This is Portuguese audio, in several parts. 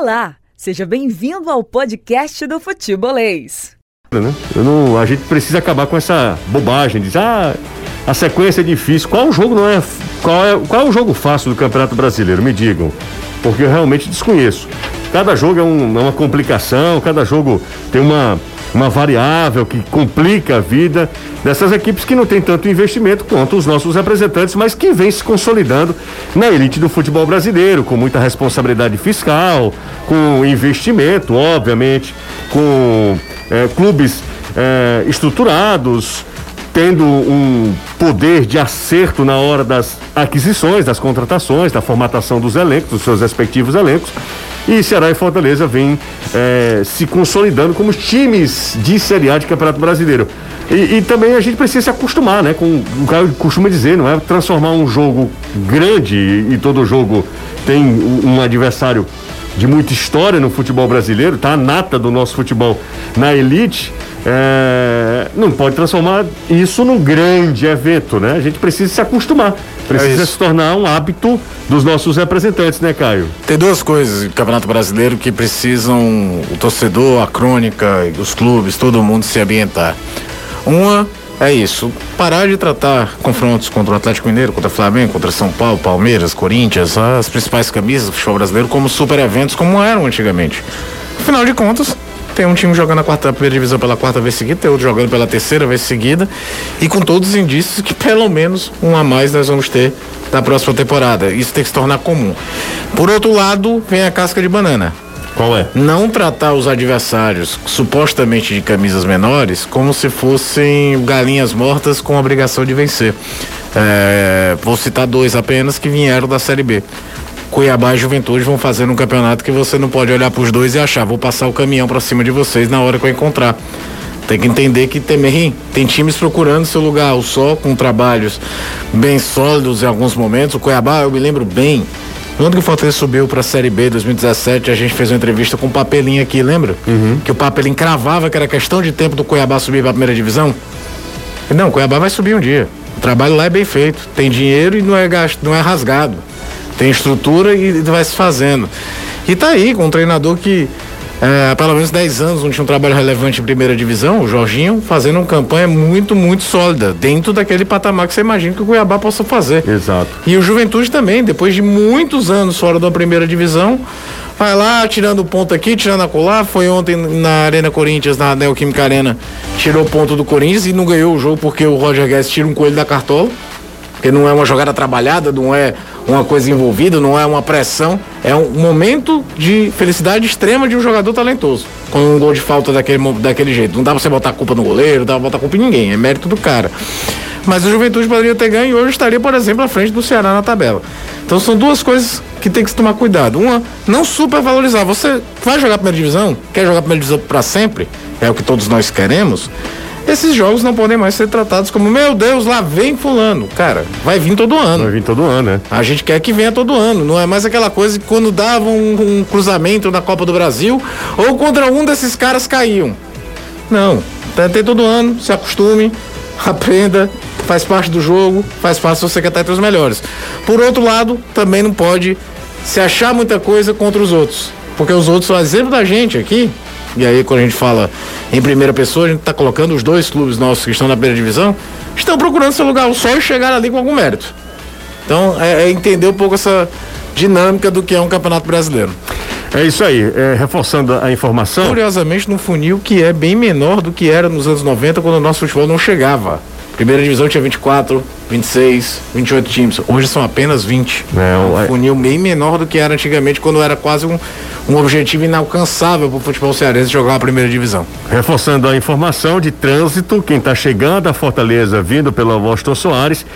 Olá, seja bem-vindo ao podcast do Futebolês. Né? Não, a gente precisa acabar com essa bobagem de ah, a sequência é difícil. Qual jogo não é qual, é. qual é o jogo fácil do Campeonato Brasileiro? Me digam. Porque eu realmente desconheço. Cada jogo é, um, é uma complicação, cada jogo tem uma, uma variável que complica a vida dessas equipes que não tem tanto investimento quanto os nossos representantes, mas que vem se consolidando na elite do futebol brasileiro, com muita responsabilidade fiscal, com investimento, obviamente, com é, clubes é, estruturados, tendo um poder de acerto na hora das aquisições, das contratações, da formatação dos elencos, dos seus respectivos elencos. E Ceará e Fortaleza vêm é, se consolidando como times de Série A de Campeonato Brasileiro. E, e, também a gente precisa se acostumar, né? Com o cara costuma dizer, não é transformar um jogo grande e, e todo jogo tem um adversário de muita história no futebol brasileiro, tá? A nata do nosso futebol na elite. É, não pode transformar isso num grande evento, né? A gente precisa se acostumar, precisa é se tornar um hábito dos nossos representantes, né, Caio? Tem duas coisas no Campeonato Brasileiro que precisam o torcedor, a crônica, os clubes, todo mundo se ambientar. Uma é isso, parar de tratar confrontos contra o Atlético Mineiro, contra o Flamengo, contra São Paulo, Palmeiras, Corinthians, as principais camisas do futebol brasileiro como super eventos como eram antigamente. Afinal de contas, tem um time jogando a quarta primeira divisão pela quarta vez seguida, tem outro jogando pela terceira vez seguida, e com todos os indícios que pelo menos um a mais nós vamos ter na próxima temporada. Isso tem que se tornar comum. Por outro lado, vem a casca de banana. Qual é? Não tratar os adversários supostamente de camisas menores como se fossem galinhas mortas com obrigação de vencer. É, vou citar dois apenas que vieram da Série B. Cuiabá e Juventude vão fazer um campeonato que você não pode olhar para os dois e achar, vou passar o caminhão para cima de vocês na hora que eu encontrar. Tem que entender que também tem times procurando seu lugar, o só com trabalhos bem sólidos em alguns momentos. O Cuiabá, eu me lembro bem, quando que o Fortaleza subiu para a Série B 2017, a gente fez uma entrevista com o Papelinho aqui, lembra? Uhum. Que o Papelinho cravava que era questão de tempo do Cuiabá subir para a primeira divisão. Não, o Cuiabá vai subir um dia. O trabalho lá é bem feito. Tem dinheiro e não é gasto, não é rasgado. Tem estrutura e vai se fazendo. E tá aí com um treinador que é, há pelo menos 10 anos não tinha um trabalho relevante em primeira divisão, o Jorginho, fazendo uma campanha muito, muito sólida, dentro daquele patamar que você imagina que o Cuiabá possa fazer. Exato. E o Juventude também, depois de muitos anos fora da primeira divisão, vai lá tirando ponto aqui, tirando a colar. Foi ontem na Arena Corinthians, na Neoquímica Arena, tirou ponto do Corinthians e não ganhou o jogo porque o Roger Guedes tira um coelho da cartola. Porque não é uma jogada trabalhada, não é uma coisa envolvida, não é uma pressão, é um momento de felicidade extrema de um jogador talentoso. Com um gol de falta daquele, daquele jeito. Não dá pra você botar a culpa no goleiro, não dá pra botar a culpa em ninguém, é mérito do cara. Mas o Juventude poderia ter ganho e hoje estaria, por exemplo, à frente do Ceará na tabela. Então são duas coisas que tem que se tomar cuidado. Uma, não supervalorizar. Você vai jogar a primeira divisão? Quer jogar a primeira divisão para sempre? É o que todos nós queremos esses jogos não podem mais ser tratados como, meu Deus, lá vem fulano. Cara, vai vir todo ano. Vai vir todo ano, né? A gente quer que venha todo ano. Não é mais aquela coisa que quando dava um, um cruzamento na Copa do Brasil, ou contra um desses caras caíam. Não. Tem todo ano, se acostume, aprenda, faz parte do jogo, faz parte se você quer estar entre os melhores. Por outro lado, também não pode se achar muita coisa contra os outros. Porque os outros são exemplo da gente aqui, e aí quando a gente fala em primeira pessoa, a gente está colocando os dois clubes nossos que estão na primeira divisão, estão procurando seu lugar ao sol e chegar ali com algum mérito. Então é, é entender um pouco essa dinâmica do que é um campeonato brasileiro. É isso aí, é, reforçando a informação. Curiosamente, no funil que é bem menor do que era nos anos 90, quando o nosso futebol não chegava. Primeira divisão tinha 24, 26, 28 times. Hoje são apenas 20. É, um funil bem menor do que era antigamente, quando era quase um, um objetivo inalcançável para o futebol cearense jogar a primeira divisão. Reforçando a informação de trânsito, quem está chegando a Fortaleza vindo pelo Augusto Soares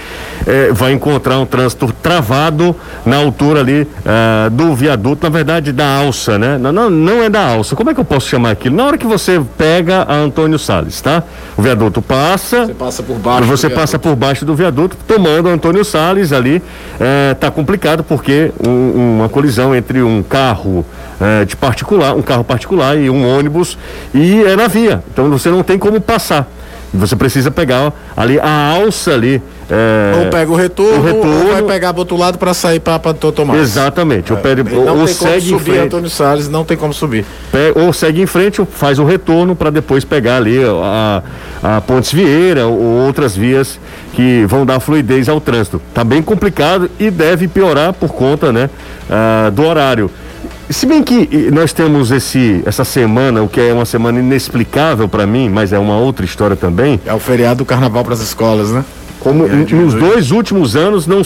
eh, vai encontrar um trânsito travado na altura ali eh, do viaduto, na verdade da alça, né? Não, não, não é da alça. Como é que eu posso chamar aquilo? Na hora que você pega a Antônio Salles, tá? O viaduto passa. Você passa por baixo. Você passa por baixo do viaduto, tomando Antônio Salles ali. Eh, tá complicado porque um, uma colisão entre um carro é, de particular, um carro particular e um ônibus, e é na via. Então você não tem como passar. Você precisa pegar ali a alça ali É, ou pega o retorno, o retorno, ou vai pegar do outro lado para sair para Tomás. Exatamente. É, pede, não ou tem segue como subir, Antônio Salles não tem como subir. ou segue em frente, ou faz o retorno para depois pegar ali a, a Pontes Vieira ou outras vias que vão dar fluidez ao trânsito. Tá bem complicado e deve piorar por conta, né, uh, do horário. Se bem que nós temos esse, essa semana, o que é uma semana inexplicável para mim, mas é uma outra história também. É o feriado do carnaval para as escolas, né? Como nos dois últimos anos, não,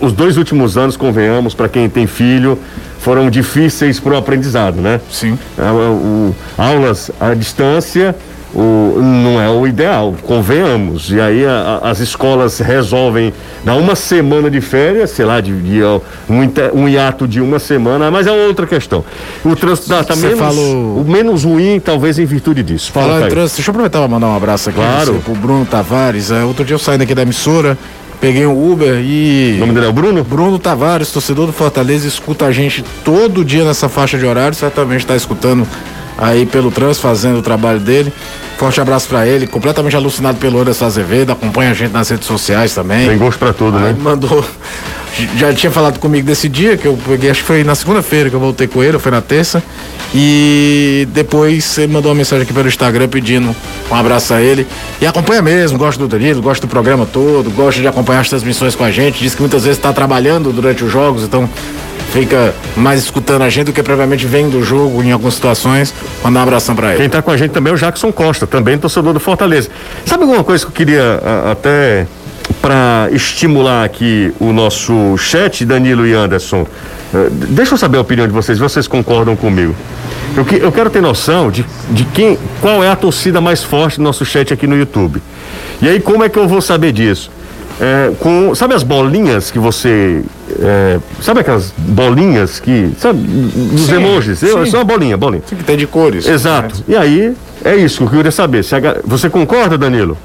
os dois últimos anos, convenhamos, para quem tem filho, foram difíceis para o aprendizado, né? Sim. É, o, aulas à distância o, não é o ideal, convenhamos. E aí a, a, as escolas resolvem dar uma semana de férias, sei lá, de, de um, um hiato de uma semana, mas é outra questão. O trânsito está tá menos, falou... o menos ruim, talvez em virtude disso. Fala, Fala em trânsito, deixa eu aproveitar para mandar um abraço aqui claro. para o Bruno Tavares. É, outro dia eu saí daqui da emissora, peguei um Uber e. O nome dele é o Bruno? Bruno Tavares, torcedor do Fortaleza, escuta a gente todo dia nessa faixa de horário, certamente está escutando aí pelo trânsito, fazendo o trabalho dele. Forte abraço para ele, completamente alucinado pelo Anderson Azevedo, acompanha a gente nas redes sociais também. Tem gosto para tudo, aí né? Mandou. Já tinha falado comigo desse dia, que eu peguei, acho que foi na segunda-feira que eu voltei com ele, ou foi na terça. E depois ele mandou uma mensagem aqui pelo Instagram pedindo um abraço a ele. E acompanha mesmo, gosta do Danilo, gosta do programa todo, gosta de acompanhar as transmissões com a gente. Diz que muitas vezes está trabalhando durante os jogos, então fica mais escutando a gente do que provavelmente vem do jogo em algumas situações. Mandar um abração para ele. Quem tá com a gente também é o Jackson Costa, também torcedor do Fortaleza. Sabe alguma coisa que eu queria a, até para estimular aqui o nosso chat, Danilo e Anderson? Uh, deixa eu saber a opinião de vocês, vocês concordam comigo. Eu, que, eu quero ter noção de, de quem, qual é a torcida mais forte do nosso chat aqui no YouTube. E aí, como é que eu vou saber disso? É, com, sabe as bolinhas que você. É, sabe aquelas bolinhas que. Sabe, dos sim, emojis? Sim. Eu, é só uma bolinha, bolinha. Sim, que tem de cores. Exato. Né? E aí, é isso que eu queria saber. Se a, você concorda, Danilo?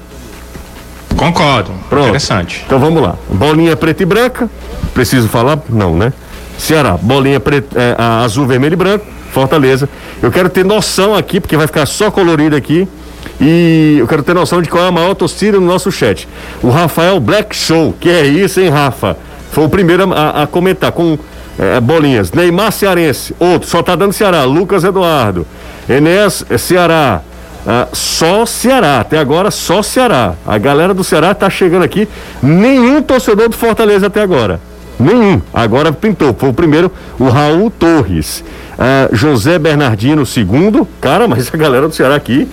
Concordo. Pronto. Interessante. Então vamos lá. Bolinha preta e branca. Preciso falar? Não, né? Ceará, bolinha preta, é, azul, vermelho e branco. Fortaleza. Eu quero ter noção aqui, porque vai ficar só colorido aqui. E eu quero ter noção de qual é a maior torcida no nosso chat. O Rafael Black Show, que é isso, hein, Rafa? Foi o primeiro a, a comentar com é, bolinhas. Neymar Cearense, outro, só tá dando Ceará. Lucas Eduardo, Enéas é, Ceará. Ah, só Ceará, até agora só Ceará. A galera do Ceará tá chegando aqui. Nenhum torcedor do Fortaleza até agora. Nenhum. Agora pintou. Foi o primeiro, o Raul Torres. Ah, José Bernardino, segundo. Cara, mas a galera do Ceará aqui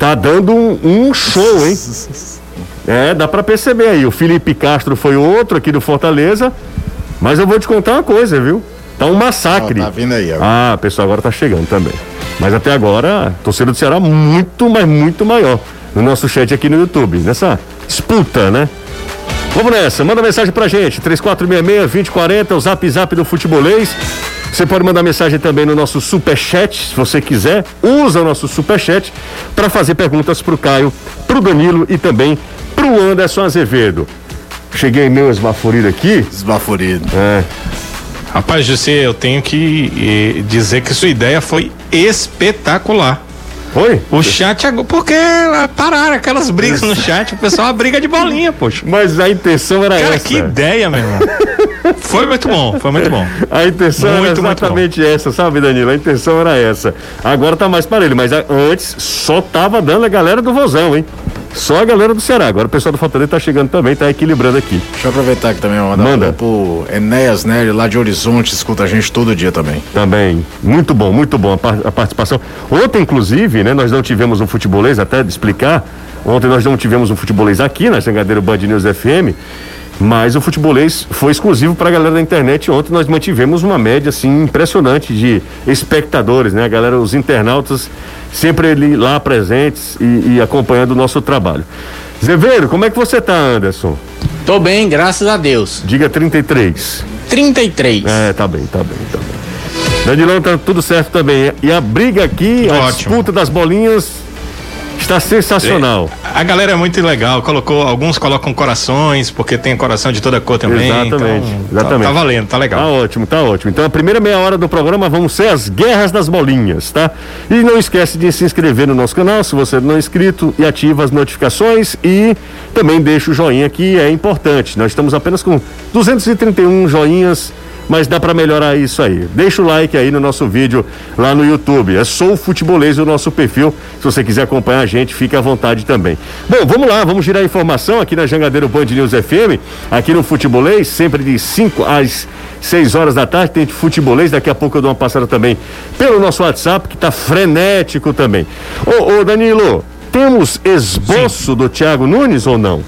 tá dando um, um show, hein? É, dá para perceber aí. O Felipe Castro foi outro aqui do Fortaleza. Mas eu vou te contar uma coisa, viu? Tá um massacre. tá vindo aí, agora. Ah, pessoal agora tá chegando também. Mas até agora, torcida do Ceará muito, mas muito maior. No nosso chat aqui no YouTube. Nessa disputa, né? Vamos nessa, manda mensagem pra gente. 3466-2040, o zap zap do futebolês. Você pode mandar mensagem também no nosso superchat, se você quiser. Usa o nosso superchat para fazer perguntas para o Caio, para o Danilo e também para o Anderson Azevedo. Cheguei meio esbaforido aqui. Esbaforido. É. Rapaz, José, eu tenho que eh, dizer que sua ideia foi espetacular. Foi? O chat agora. Porque pararam aquelas brigas no chat. O pessoal a briga de bolinha, poxa. Mas a intenção era Cara, essa. que ideia, meu irmão. foi muito bom, foi muito bom. A intenção muito, era exatamente essa, sabe, Danilo? A intenção era essa. Agora tá mais para ele, mas antes só tava dando a galera do Vozão, hein? Só a galera do Ceará. Agora o pessoal do Fortaleza tá chegando também, tá equilibrando aqui. Deixa eu aproveitar aqui também, mandar Manda. Pro Enéas Nery, lá de Horizonte, escuta a gente todo dia também. Também. Muito bom, muito bom a, a participação. Ontem, inclusive, né, nós não tivemos um futebolês, até de explicar. Ontem nós não tivemos um futebolês aqui na Jangadeiro Band News FM. Mas o futebolês foi exclusivo para a galera da internet. Ontem nós mantivemos uma média assim impressionante de espectadores, né? A galera, os internautas sempre ali lá presentes e, e acompanhando o nosso trabalho. Zeveiro, como é que você tá, Anderson? Tô bem, graças a Deus. Diga 33. 33. É, tá bem, tá bem, tá bem. Danilão tá tudo certo também. E a briga aqui, a disputa das bolinhas Está sensacional. A galera é muito legal, colocou, alguns colocam corações, porque tem coração de toda cor também. Exatamente, então, exatamente. Tá, tá valendo, tá legal. Tá ótimo, tá ótimo. Então a primeira meia hora do programa vão ser as guerras das bolinhas, tá? E não esquece de se inscrever no nosso canal, se você não é inscrito, e ativa as notificações e também deixa o joinha que é importante. Nós estamos apenas com 231 joinhas mas dá para melhorar isso aí. Deixa o like aí no nosso vídeo lá no YouTube. É Sou Futebolês o nosso perfil. Se você quiser acompanhar a gente, fique à vontade também. Bom, vamos lá, vamos girar informação aqui na Jangadeiro Band News FM, aqui no Futebolês, sempre de 5 às 6 horas da tarde, tem futebolês, daqui a pouco eu dou uma passada também pelo nosso WhatsApp, que tá frenético também. Ô, ô Danilo, temos esboço Sim. do Thiago Nunes ou não?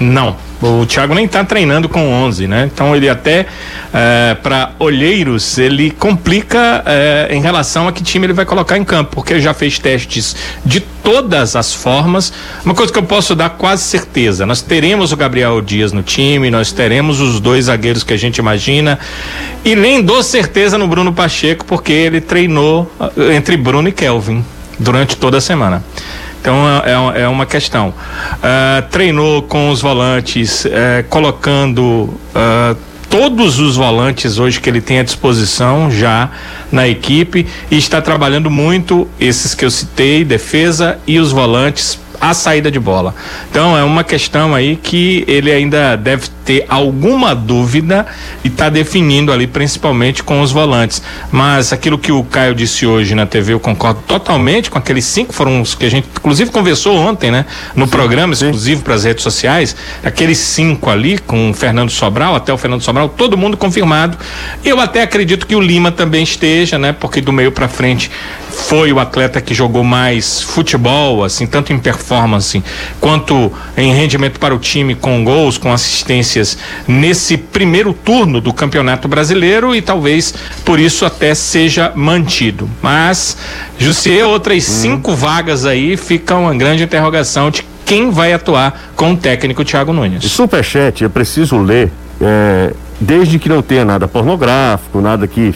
Não. O Thiago nem está treinando com 11, né? Então ele até é, para olheiros ele complica é, em relação a que time ele vai colocar em campo, porque já fez testes de todas as formas. Uma coisa que eu posso dar quase certeza: nós teremos o Gabriel Dias no time, nós teremos os dois zagueiros que a gente imagina, e nem dou certeza no Bruno Pacheco, porque ele treinou eh, entre Bruno e Kelvin durante toda a semana. Então é, é, é uma questão. Uh, treinou com os volantes, uh, colocando uh, todos os volantes hoje que ele tem à disposição já na equipe e está trabalhando muito esses que eu citei, defesa e os volantes a saída de bola. Então é uma questão aí que ele ainda deve ter alguma dúvida e está definindo ali, principalmente com os volantes. Mas aquilo que o Caio disse hoje na TV, eu concordo totalmente com aqueles cinco, foram os que a gente inclusive conversou ontem, né? No sim, programa exclusivo para as redes sociais, aqueles cinco ali, com o Fernando Sobral, até o Fernando Sobral, todo mundo confirmado. Eu até acredito que o Lima também esteja, né? Porque do meio para frente foi o atleta que jogou mais futebol, assim, tanto em performance quanto em rendimento para o time, com gols, com assistências nesse primeiro turno do Campeonato Brasileiro e talvez por isso até seja mantido. Mas, Jussier, outras hum. cinco vagas aí fica uma grande interrogação de quem vai atuar com o técnico Thiago Nunes. Superchat, é preciso ler, é, desde que não tenha nada pornográfico, nada que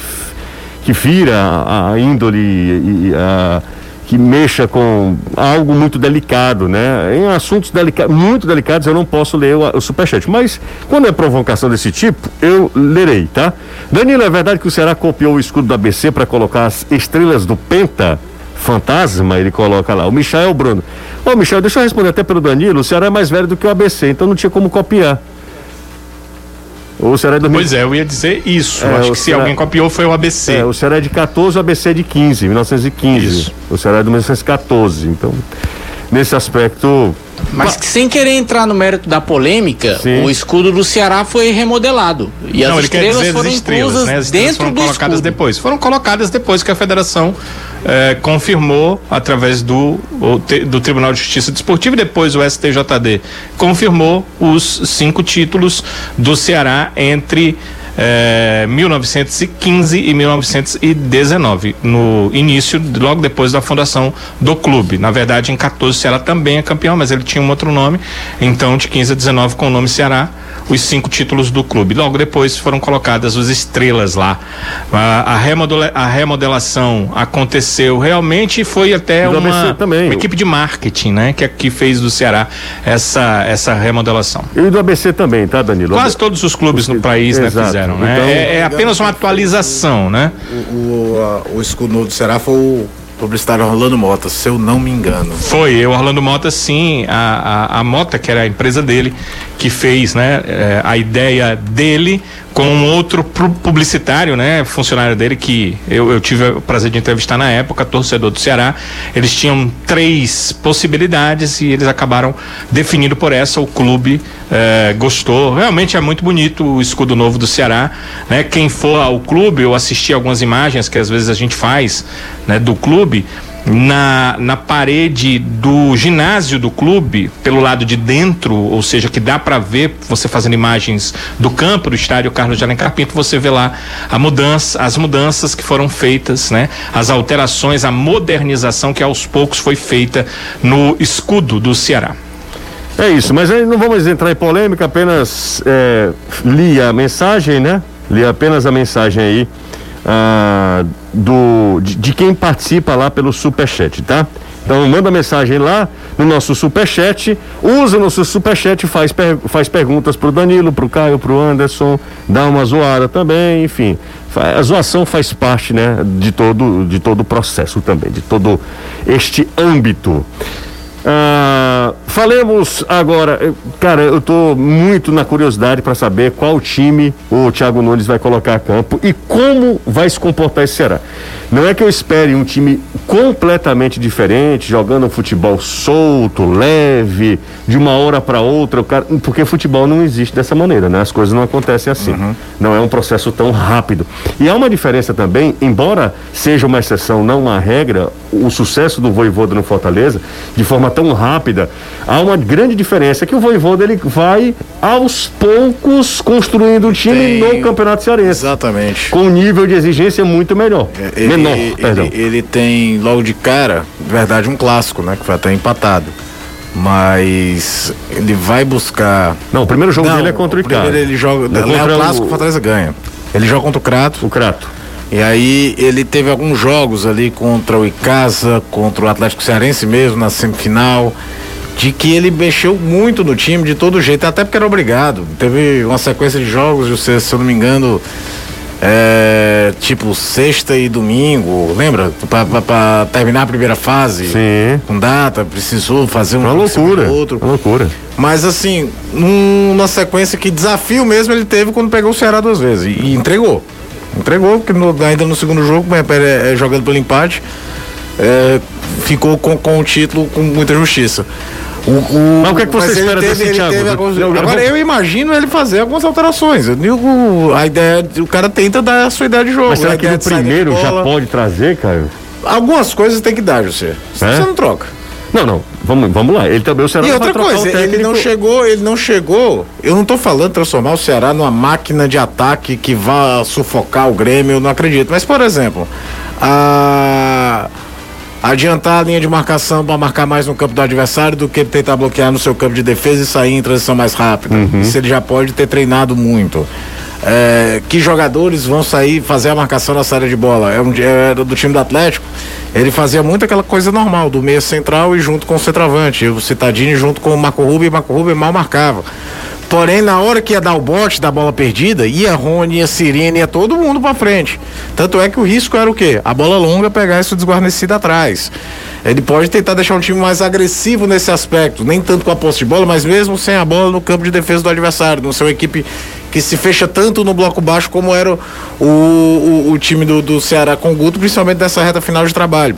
que fira a, índole e, a, que mexa com algo muito delicado, né? Em assuntos delica muito delicados eu não posso ler o, o superchat, mas quando é provocação desse tipo, eu lerei, tá? Danilo, é verdade que o Ceará copiou o escudo do ABC para colocar as estrelas do Penta? Fantasma, ele coloca lá. O Michel Bruno. Ô, Michel, deixa eu responder até pelo Danilo. O Ceará é mais velho do que o ABC, então não tinha como copiar. O Ceará é 2000... Pois é, eu ia dizer isso. É, acho que Ceará... se alguém copiou foi o ABC. É, o Ceará é de 14, o ABC é de 15, 1915. Isso. O Ceará é de 1914. Então, nesse aspecto. Mas que, sem querer entrar no mérito da polêmica, Sim. o escudo do Ceará foi remodelado. E Não, as estrelas foram estrelas, inclusas né? as estrelas dentro foram do colocadas escudo. depois. Foram colocadas depois que a federação eh, confirmou através do, do Tribunal de Justiça Desportiva e depois o STJD confirmou os cinco títulos do Ceará entre 1915 eh, e 1919, no início, logo depois da fundação do clube. Na verdade, em 14 o Ceará também é campeão, mas ele tinha um outro nome, então de 15 a 19 com o nome Ceará os cinco títulos do clube. Logo depois foram colocadas as estrelas lá. A, a, remodela, a remodelação aconteceu realmente foi até uma, uma, equipe de marketing, né? Que, que fez do Ceará essa, essa remodelação. E do ABC também, tá, Danilo? Quase todos os clubes no país né, fizeram, né? Então, é, é apenas uma atualização, né? O, o, a, o escudo do Ceará foi o publicitário Orlando Mota, se eu não me engano. Foi, o Orlando Mota, sim, a, a, a Mota, que era a empresa dele, que fez, né, é, a ideia dele com um outro publicitário, né, funcionário dele que eu, eu, tive o prazer de entrevistar na época, torcedor do Ceará. Eles tinham três possibilidades e eles acabaram definindo por essa. O clube eh, gostou. Realmente é muito bonito o escudo novo do Ceará, né? Quem for ao clube ou assistir algumas imagens que às vezes a gente faz, né, do clube, na, na parede do ginásio do clube, pelo lado de dentro, ou seja, que dá para ver você fazendo imagens do campo do estádio Carlos de Alencar Pinto, você vê lá a mudança, as mudanças que foram feitas, né? As alterações, a modernização que aos poucos foi feita no escudo do Ceará. É isso, mas aí não vamos entrar em polêmica, apenas é, li a mensagem, né? Li apenas a mensagem aí ah, do, de, de, quem participa lá pelo Superchat, tá? Então manda mensagem lá no nosso Superchat, usa o nosso Superchat, faz, per, faz perguntas pro Danilo, pro Caio, pro Anderson, dá uma zoada também, enfim. A zoação faz parte, né, de todo, de todo o processo também, de todo este âmbito. Ah, falemos agora, cara, eu estou muito na curiosidade para saber qual time o Thiago Nunes vai colocar a campo e como vai se comportar esse Ceará. Não é que eu espere um time completamente diferente, jogando um futebol solto, leve, de uma hora para outra, o cara, porque futebol não existe dessa maneira, né? As coisas não acontecem assim. Uhum. Não é um processo tão rápido. E há uma diferença também, embora seja uma exceção, não uma regra, o sucesso do Voivoda no Fortaleza, de forma tão rápida, há uma grande diferença que o Voivoda ele vai aos poucos construindo um time Tem... no Campeonato Cearense. Exatamente. Com um nível de exigência muito melhor. É, ele, Menor, ele, perdão. Ele, ele tem logo de cara, verdade, um clássico, né? Que foi até empatado mas ele vai buscar. Não, o primeiro jogo não, dele é contra o Icaro. Primeiro ele joga. É, é o clássico, o Fortaleza ganha. Ele joga contra o Crato. O Crato. E aí ele teve alguns jogos ali contra o Icasa, contra o Atlético Cearense mesmo na semifinal, de que ele mexeu muito no time de todo jeito, até porque era obrigado. Teve uma sequência de jogos, se eu não me engano, é, tipo sexta e domingo, lembra? Para terminar a primeira fase. Sim. Com data, precisou fazer uma loucura. Outro. Uma loucura. Mas assim, numa sequência que desafio mesmo ele teve quando pegou o Ceará duas vezes e, e entregou. Entregou, porque no, ainda no segundo jogo, é, é, jogando pelo empate, é, ficou com, com o título com muita justiça. O, o, mas o que, é que você espera teve, desse Thiago? Alguns, agora eu imagino ele fazer algumas alterações. O, a ideia, o cara tenta dar a sua ideia de jogo. Mas será que no primeiro já pode trazer, Caio? Algumas coisas tem que dar, José. É? Você não troca. Não, não. Vamos, vamos lá. Ele também o Ceará E outra coisa, ele não chegou, ele não chegou. Eu não estou falando transformar o Ceará numa máquina de ataque que vá sufocar o Grêmio, eu não acredito. Mas, por exemplo, a adiantar a linha de marcação para marcar mais no campo do adversário do que tentar bloquear no seu campo de defesa e sair em transição mais rápida. Uhum. Isso ele já pode ter treinado muito. É, que jogadores vão sair fazer a marcação na saída de bola? É, um, é do time do Atlético. Ele fazia muito aquela coisa normal, do meia central e junto com o centroavante. O Citadini junto com o Marco Rubio e o Marco Rubio mal marcava. Porém, na hora que ia dar o bote da bola perdida, ia Rony, ia Sirene, ia todo mundo para frente. Tanto é que o risco era o quê? A bola longa pegar isso desguarnecido atrás. Ele pode tentar deixar um time mais agressivo nesse aspecto, nem tanto com a posse de bola, mas mesmo sem a bola no campo de defesa do adversário, não ser uma equipe que se fecha tanto no bloco baixo como era o, o, o time do, do Ceará com o Guto, principalmente nessa reta final de trabalho.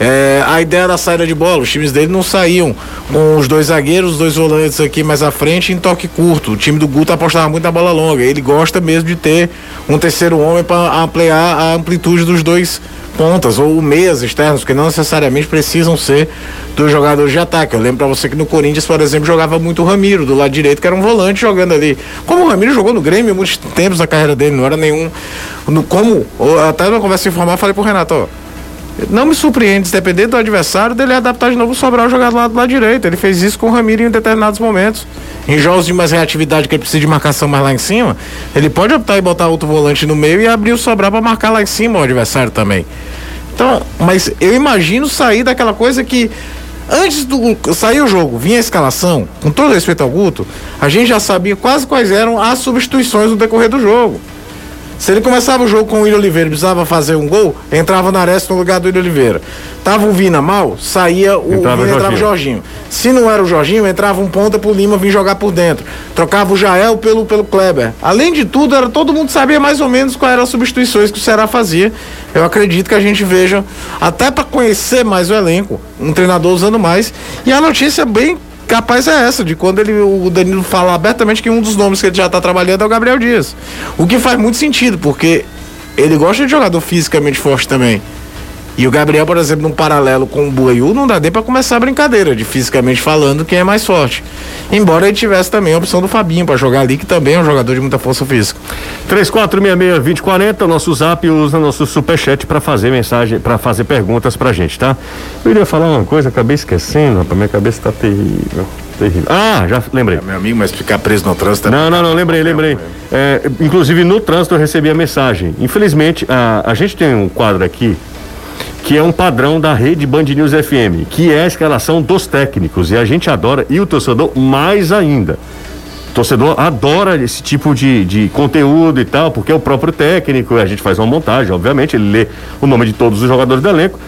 É, a ideia da saída de bola, os times dele não saíam com os dois zagueiros, os dois volantes aqui mais à frente em toque curto. O time do Guto apostava muito na bola longa. Ele gosta mesmo de ter um terceiro homem para ampliar a amplitude dos dois pontas ou meias externos, que não necessariamente precisam ser dos jogadores de ataque. Eu lembro para você que no Corinthians, por exemplo, jogava muito o Ramiro do lado direito, que era um volante jogando ali. Como o Ramiro jogou no Grêmio muitos tempos da carreira dele, não era nenhum. No, como, até na conversa informal, falei pro Renato, ó não me surpreende, dependendo do adversário, dele adaptar de novo o Sobral jogar do lado, lado direito. Ele fez isso com o Ramiro em determinados momentos. Em jogos de mais reatividade que ele precisa de marcação mais lá em cima, ele pode optar e botar outro volante no meio e abrir o Sobral para marcar lá em cima o adversário também. Então, mas eu imagino sair daquela coisa que antes do sair o jogo, vinha a escalação, com todo respeito ao Guto, a gente já sabia quase quais eram as substituições no decorrer do jogo. Se ele começava o jogo com o William Oliveira precisava fazer um gol, entrava o Nares no lugar do William Oliveira. Tava o Vina mal, saía o entrava, Vina, entrava o Jorginho. Se não era o Jorginho, entrava um ponta pro Lima vir jogar por dentro. Trocava o Jael pelo, pelo Kleber. Além de tudo, era, todo mundo sabia mais ou menos quais eram as substituições que o Ceará fazia. Eu acredito que a gente veja, até para conhecer mais o elenco, um treinador usando mais. E a notícia bem capaz é essa, de quando ele, o Danilo fala abertamente que um dos nomes que ele já está trabalhando é o Gabriel Dias. O que faz muito sentido, porque ele gosta de jogador fisicamente forte também. E o Gabriel, por exemplo, num paralelo com o Buiu, não dá nem para começar a brincadeira de fisicamente falando quem é mais forte. Embora ele tivesse também a opção do Fabinho para jogar ali, que também é um jogador de muita força física. 3466-2040, nosso zap usa nosso superchat para fazer mensagem, para fazer perguntas pra gente, tá? Eu iria falar uma coisa, acabei esquecendo, rapaz, minha cabeça tá terrível. Terrível. Ah, já lembrei. É, meu amigo, mas ficar preso no trânsito. É não, não, não, lembrei, lembrei. É, inclusive no trânsito eu recebi a mensagem. Infelizmente, a, a gente tem um quadro aqui que é um padrão da rede Band News FM, que é a escalação dos técnicos. E a gente adora, e o torcedor mais ainda. O torcedor adora esse tipo de, de conteúdo e tal, porque é o próprio técnico, a gente faz uma montagem, obviamente, ele lê o nome de todos os jogadores do elenco.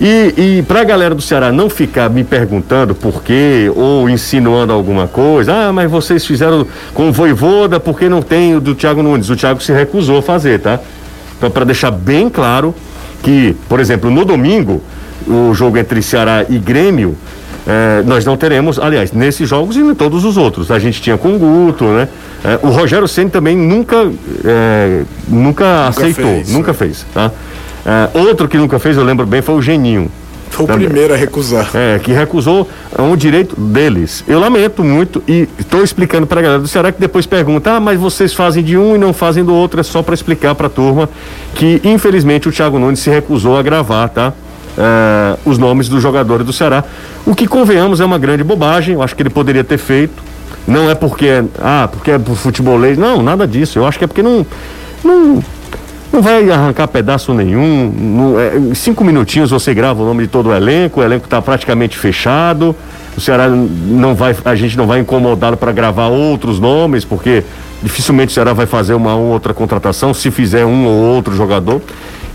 E, e para a galera do Ceará não ficar me perguntando por quê ou insinuando alguma coisa, ah, mas vocês fizeram com o Voivoda porque não tem o do Thiago Nunes. O Thiago se recusou a fazer, tá? Então, para deixar bem claro que, por exemplo, no domingo, o jogo entre Ceará e Grêmio, eh, nós não teremos, aliás, nesses jogos e em todos os outros. A gente tinha com o Guto, né? Eh, o Rogério Senna também nunca, eh, nunca, nunca, aceitou, fez, nunca né? fez, tá? Outro que nunca fez, eu lembro bem, foi o Geninho. Foi o também. primeiro a recusar. É, que recusou é um direito deles. Eu lamento muito e estou explicando para a galera do Ceará que depois pergunta: ah, mas vocês fazem de um e não fazem do outro. É só para explicar para a turma que, infelizmente, o Thiago Nunes se recusou a gravar, tá? Uh, os nomes dos jogadores do Ceará. O que, convenhamos, é uma grande bobagem. Eu acho que ele poderia ter feito. Não é porque é, ah, porque é pro futebolês. Não, nada disso. Eu acho que é porque não. não não vai arrancar pedaço nenhum. Não, é, cinco minutinhos você grava o nome de todo o elenco, o elenco está praticamente fechado. O Ceará não vai, a gente não vai incomodá-lo para gravar outros nomes, porque dificilmente o Ceará vai fazer uma ou outra contratação, se fizer um ou outro jogador.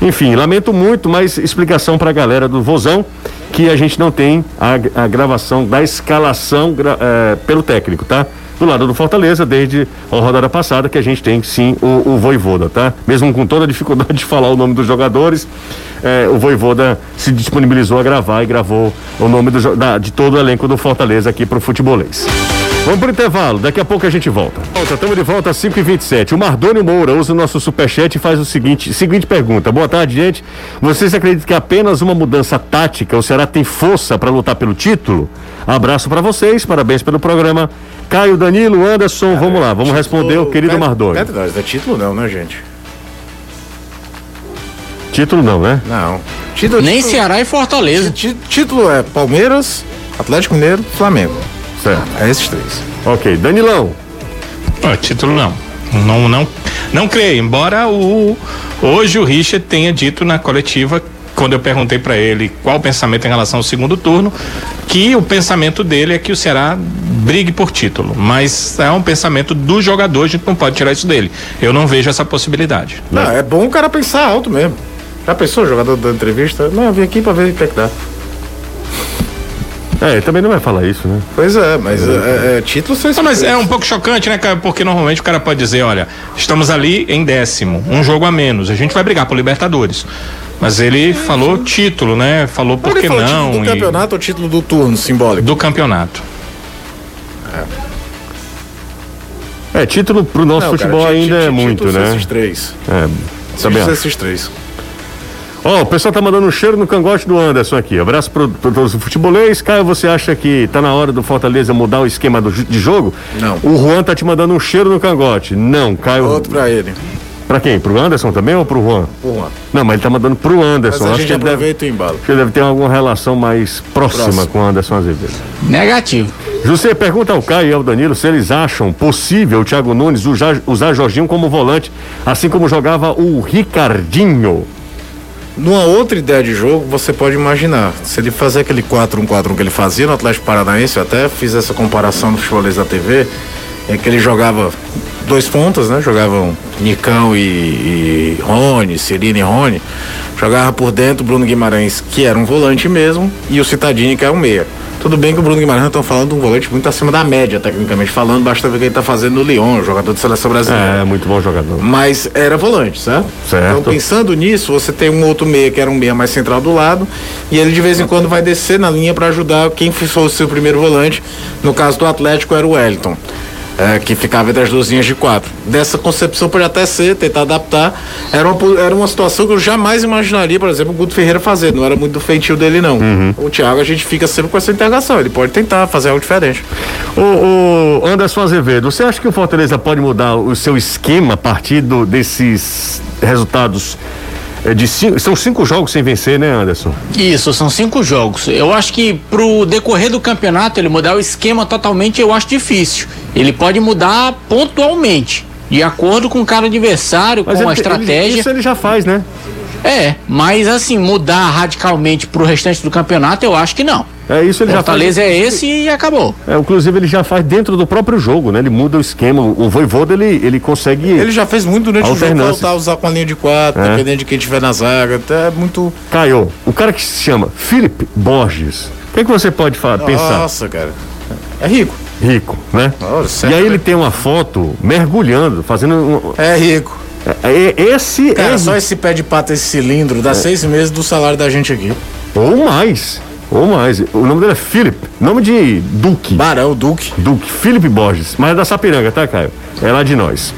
Enfim, lamento muito, mas explicação para a galera do Vozão que a gente não tem a, a gravação da escalação é, pelo técnico, tá? Do lado do Fortaleza, desde a rodada passada, que a gente tem sim o, o Voivoda, tá? Mesmo com toda a dificuldade de falar o nome dos jogadores, é, o Voivoda se disponibilizou a gravar e gravou o nome do, da, de todo o elenco do Fortaleza aqui pro futebolês. Vamos pro intervalo, daqui a pouco a gente volta. Volta, estamos de volta às 5h27. O Mardônio Moura usa o nosso superchat e faz o seguinte: seguinte pergunta. Boa tarde, gente. Vocês acreditam que apenas uma mudança tática o Ceará tem força para lutar pelo título? Abraço para vocês, parabéns pelo programa. Caio, Danilo, Anderson, Cara, vamos lá, vamos título, responder o querido Mardoni. É, é título não, né, gente? Título não, né? Não. Título, Nem título, Ceará e Fortaleza. Título é Palmeiras, Atlético Mineiro, Flamengo. Certo. É esses três. Ok. Danilão. Ah, título não. Não, não, não creio. Embora o hoje o Richard tenha dito na coletiva quando eu perguntei para ele qual o pensamento em relação ao segundo turno, que o pensamento dele é que o Ceará brigue por título, mas é um pensamento do jogador, a gente não pode tirar isso dele. Eu não vejo essa possibilidade. Não, é bom o cara pensar alto mesmo. Já pensou o jogador da entrevista? Não, eu vim aqui para ver o que é que dá. É, ele também não vai falar isso, né? Pois é, mas é, é, é título não, Mas é um pouco chocante, né, cara? Porque normalmente o cara pode dizer, olha, estamos ali em décimo, um jogo a menos, a gente vai brigar por Libertadores. Mas ele falou título, né? Falou por que não. Título do e... campeonato ou título do turno simbólico? Do campeonato. É, é título pro nosso não, futebol cara, ainda é muito, né? Esses três. É, esses três. Ó, oh, o pessoal tá mandando um cheiro no cangote do Anderson aqui. Abraço pro, pro todos os futebolês. Caio, você acha que tá na hora do Fortaleza mudar o esquema do, de jogo? Não. O Juan tá te mandando um cheiro no cangote. Não, Caio. Outro pra ele. Pra quem? Pro Anderson também ou pro Juan? Pro Juan. Não, mas ele tá mandando pro Anderson. Mas a gente acho que aproveita deve, o embalo. Acho que ele deve ter alguma relação mais próxima Próximo. com o Anderson Azevedo. Negativo. José, pergunta ao Caio e ao Danilo se eles acham possível o Thiago Nunes usar, usar Jorginho como volante, assim como jogava o Ricardinho. Numa outra ideia de jogo, você pode imaginar. Se ele fazer aquele 4-1-4-1 que ele fazia no Atlético Paranaense, eu até fiz essa comparação no Futebolês da TV, é que ele jogava dois pontas, né? Jogavam Nicão e, e Rony, Cirino e Rony. Jogava por dentro Bruno Guimarães, que era um volante mesmo, e o Citadini, que era um meia. Tudo bem que o Bruno Guimarães estão falando de um volante muito acima da média, tecnicamente falando, basta ver o que ele está fazendo no Lyon, jogador de seleção brasileira. É, muito bom jogador. Mas era volante, certo? Certo. Então, pensando nisso, você tem um outro meia que era um meia mais central do lado, e ele de vez em quando vai descer na linha para ajudar quem for o seu primeiro volante. No caso do Atlético, era o Wellington é, que ficava entre as duas linhas de quatro. Dessa concepção pode até ser, tentar adaptar. Era uma, era uma situação que eu jamais imaginaria, por exemplo, o Guto Ferreira fazer. Não era muito do feitio dele, não. Uhum. O Thiago, a gente fica sempre com essa integração. Ele pode tentar fazer algo diferente. O, o Anderson Azevedo, você acha que o Fortaleza pode mudar o seu esquema a partir do, desses resultados é de cinco, são cinco jogos sem vencer, né, Anderson? Isso, são cinco jogos. Eu acho que pro decorrer do campeonato ele mudar o esquema totalmente eu acho difícil. Ele pode mudar pontualmente, de acordo com cada adversário, Mas com ele- a estratégia. ele- isso ele já faz, né? É, mas assim, mudar radicalmente pro restante do campeonato eu acho que não. É isso ele Fortaleza já faz. é esse e acabou. É, inclusive ele já faz dentro do próprio jogo, né? Ele muda o esquema. O Voivoda ele, ele consegue. Ele já fez muito durante o jogo, voltar a usar com a linha de quatro, É. dependendo de quem tiver na zaga. Até muito. Caio, o cara que se chama Felipe Borges. O que, que você pode fa- pensar? Nossa, cara. É rico. Rico, né? Nossa, e aí ele tem uma foto mergulhando, fazendo. Um, É rico. é- é- esse Cara, é. só esse pé de pata, esse cilindro, dá seis meses do salário da gente aqui. Ou mais. Ou mais. O nome dele é Philip. Nome de Duque. Barão, Duque. Duque, Felipe Borges, mas é da Sapiranga, tá, Caio? É lá de nós.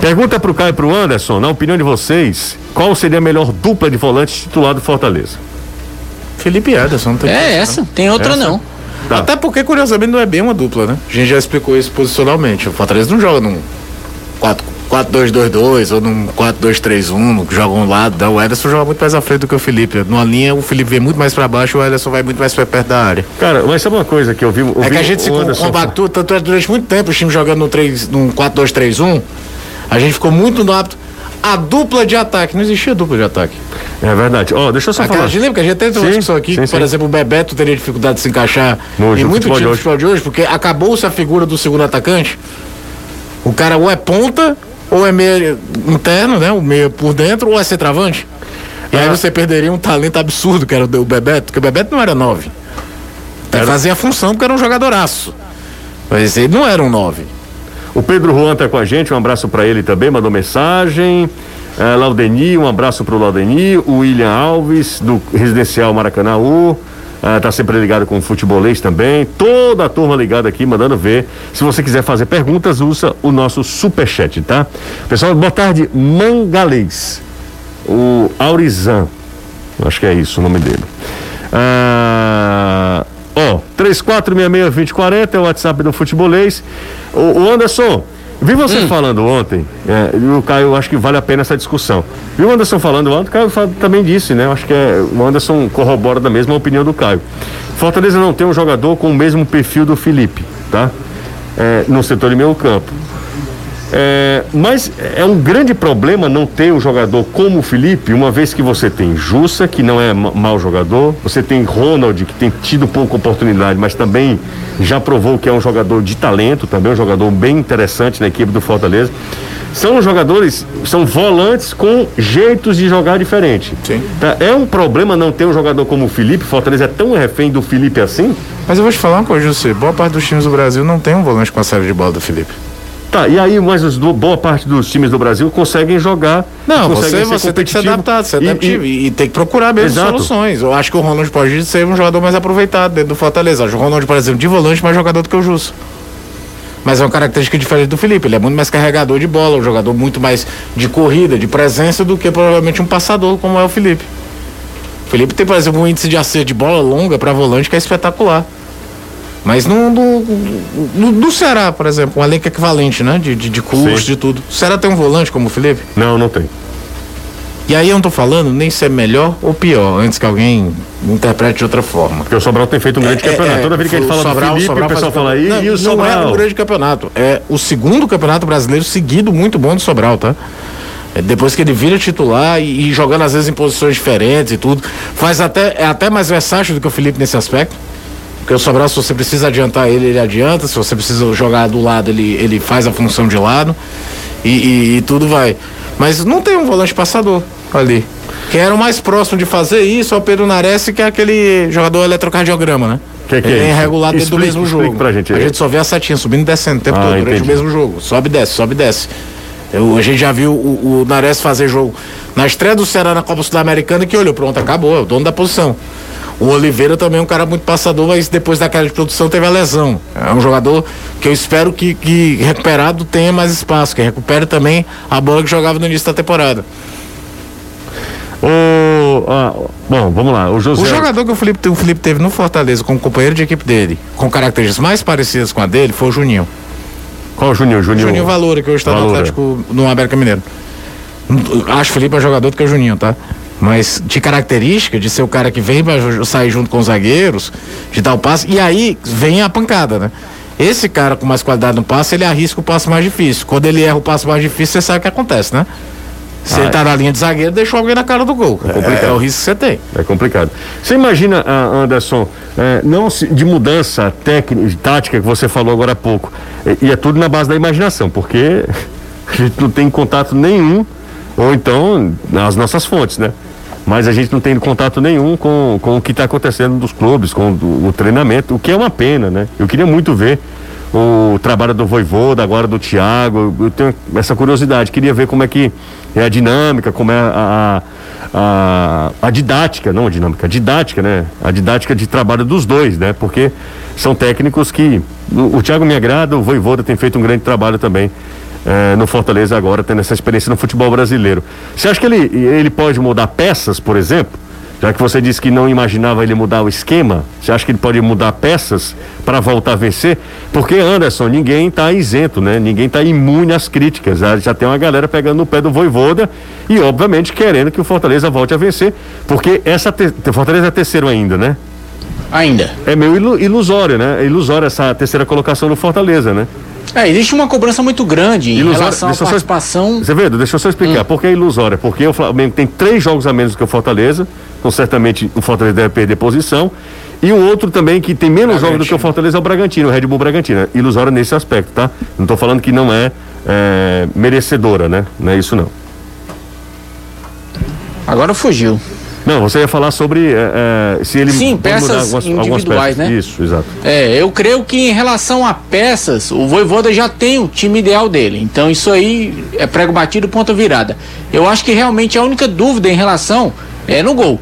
Pergunta pro Caio e pro Anderson, na opinião de vocês, qual seria a melhor dupla de volantes titular do Fortaleza? Felipe Ederson, não tem É essa, tem outra Essa? não. Tá. Até porque, curiosamente, não é bem uma dupla, né? A gente já explicou isso posicionalmente. O Fortaleza não joga num 4-2-2-2 ou num 4-2-3-1, que joga um lado. Não, o Ederson joga muito mais à frente do que o Felipe. Numa linha, o Felipe vem muito mais pra baixo, o Ederson vai muito mais pra perto da área. Cara, mas sabe uma coisa que eu vi. É que a gente se Anderson combatou, tanto é durante muito tempo o time jogando no 3, num 4-2-3-1, a gente ficou muito no hábito. A dupla de ataque, não existia dupla de ataque. É verdade. Ó, deixa eu só Aquela, falar. a gente lembra que a gente Sim, uma discussão aqui, sim, que, por sim. exemplo, o Bebeto teria dificuldade de se encaixar No em muito futebol time de de hoje. futebol de hoje, porque acabou-se a figura do segundo atacante. O cara ou é ponta, ou é meia interno, né? O meia por dentro, ou é centroavante. E Ah. aí você perderia um talento absurdo, que era o o Bebeto, porque o Bebeto não era nove. Ele fazia a função porque era um jogadoraço. Mas ele não era um nove. O Pedro Juan tá com a gente, um abraço pra ele também, mandou mensagem. É, Laudeni, um abraço pro Laudeni. O William Alves, do Residencial Maracanãú. É, tá sempre ligado com o futebolês também. Toda a turma ligada aqui, mandando ver. Se você quiser fazer perguntas, usa o nosso superchat, tá? Pessoal, boa tarde, Mangalês. O Aurizan. Acho que é isso o nome dele. Ah, ó, 3466-2040 é o WhatsApp do Futebolês. O, o Anderson, vi você Hum. falando ontem, é, e o Caio, acho que vale a pena essa discussão. Vi o Anderson falando ontem, o Caio também disse, né? Acho que é, o Anderson corrobora da mesma opinião do Caio. Fortaleza não tem um jogador com o mesmo perfil do Felipe, tá? É, no setor de meio campo. É, mas é um grande problema não ter um jogador como o Felipe, uma vez que você tem Jussa, que não é ma- mau jogador, você tem Ronald, que tem tido pouca oportunidade, mas também já provou que é um jogador de talento, também um jogador bem interessante na equipe do Fortaleza. São jogadores, são volantes com jeitos de jogar diferente. Sim. Tá? É um problema não ter um jogador como o Felipe, Fortaleza é tão refém do Felipe assim? Mas eu vou te falar uma coisa, José. Boa parte dos times do Brasil não tem um volante com a série de bola do Felipe. Tá, e aí, mas os boa parte dos times do Brasil conseguem jogar. Não, conseguem você, você tem que se adaptar, ser e- adaptivo e, e tem que procurar mesmo Exato. soluções. Eu acho que o Ronald pode ser um jogador mais aproveitado dentro do Fortaleza. O Ronald, por exemplo, de volante, mais jogador do que o Jusso. Mas é uma característica diferente do Felipe. Ele é muito mais carregador de bola, um jogador muito mais de corrida, de presença, do que provavelmente um passador, como é o Felipe. O Felipe tem, por exemplo, um índice de acerto de bola longa para volante que é espetacular. Mas no, no, no Ceará, por exemplo, um elenco equivalente, né? De, de, de custo, Sim. de tudo. O Ceará tem um volante como o Felipe? Não, não tem. E aí eu não tô falando nem se é melhor ou pior, antes que alguém interprete de outra forma. Porque o Sobral tem feito um grande campeonato. Toda vez que a gente É, fala Sobral- do Felipe, Sobral o pessoal fala aí, campeonato- e o não, Não é Sobral? um grande campeonato, é o segundo campeonato brasileiro seguido muito bom do Sobral, tá? É depois que ele vira titular e, e jogando às vezes em posições diferentes e tudo, faz até é até mais versátil do que o Felipe nesse aspecto. Porque o Sobral, se você precisa adiantar ele, ele adianta. Se você precisa jogar do lado, ele, ele faz a função de lado. E, e- e tudo vai. Mas não tem um volante passador ali. Quem era o mais próximo de fazer isso é o Pedro Nares, que é aquele jogador eletrocardiograma, né? Que que é ele é irregular dentro do mesmo jogo. pra gente a gente só vê a setinha subindo e descendo o tempo Ah, todo durante entendi. o mesmo jogo. Sobe e desce, sobe e desce. Eu- a gente já viu o, o Nares fazer jogo na estreia do Ceará na Copa Sul-Americana que olhou, pronto, acabou, é o dono da posição. O Oliveira também é um cara muito passador, mas depois daquela de produção teve a lesão. É um jogador que eu espero que, que recuperado tenha mais espaço, que recupere também a bola que jogava no início da temporada. O, ah, bom, vamos lá. O José. O jogador que o Felipe, o Felipe teve no Fortaleza como companheiro de equipe dele, com características mais parecidas com a dele, foi o Juninho. Qual o Juninho? Juninho, Juninho Valora, que hoje está no. Atlético, no América Mineiro. Acho o Felipe é jogador do que o Juninho, tá? Mas de característica, de ser o cara que vem ju- sair junto com os zagueiros, de dar o passe, e aí vem a pancada, né? Esse cara com mais qualidade no passe, ele arrisca o passe mais difícil. Quando ele erra o passe mais difícil, você sabe o que acontece, né? Se ele tá na linha de zagueiro, deixou alguém na cara do gol. É, complicado. é o risco que você tem. É complicado. Você imagina, ah, Anderson, eh, não se- de mudança técnica, tática que você falou agora há pouco, e, e é tudo na base da imaginação, porque a gente não tem contato nenhum, ou então nas nossas fontes, né? Mas a gente não tem contato nenhum com, com o que está acontecendo nos clubes, com o, o treinamento, o que é uma pena, né? Eu queria muito ver o trabalho do Voivoda, agora do Thiago. Eu tenho essa curiosidade, queria ver como é que é a dinâmica, como é a, a, a, didática, não a dinâmica, a didática, né? A didática de trabalho dos dois, né? Porque são técnicos que. O, o Thiago me agrada, o Voivoda tem feito um grande trabalho também. Eh, no Fortaleza agora, tendo essa experiência no futebol brasileiro. Você acha que ele, ele pode mudar peças, por exemplo? Já que você disse que não imaginava ele mudar o esquema, você acha que ele pode mudar peças para voltar a vencer? Porque, Anderson, ninguém está isento, né? Ninguém está imune às críticas. Já, já tem uma galera pegando no pé do Voivoda e, obviamente, querendo que o Fortaleza volte a vencer. Porque essa te... Fortaleza é terceiro ainda, né? Ainda. É meio ilu- ilusório, né? É ilusório essa terceira colocação do Fortaleza, né? É, existe uma cobrança muito grande em Ilusório- relação à participação. Você vê, deixa eu só explicar. Por que é ilusória? Porque o Flamengo tem três jogos a menos que o Fortaleza, então certamente o Fortaleza deve perder posição. E um outro também que tem menos jogos do que o Fortaleza é o Bragantino, o Red Bull Bragantino. É Ilusória nesse aspecto, tá? Não estou falando que não é, é, merecedora, né? Não é isso não. Agora fugiu. Não, você ia falar sobre é, é, se ele Sim, peças individuais, peças. né? Isso, exato. É, eu creio que em relação a peças, o Voivoda já tem o time ideal dele. Então isso aí é prego batido, ponta virada. Eu acho que realmente a única dúvida em relação é no gol.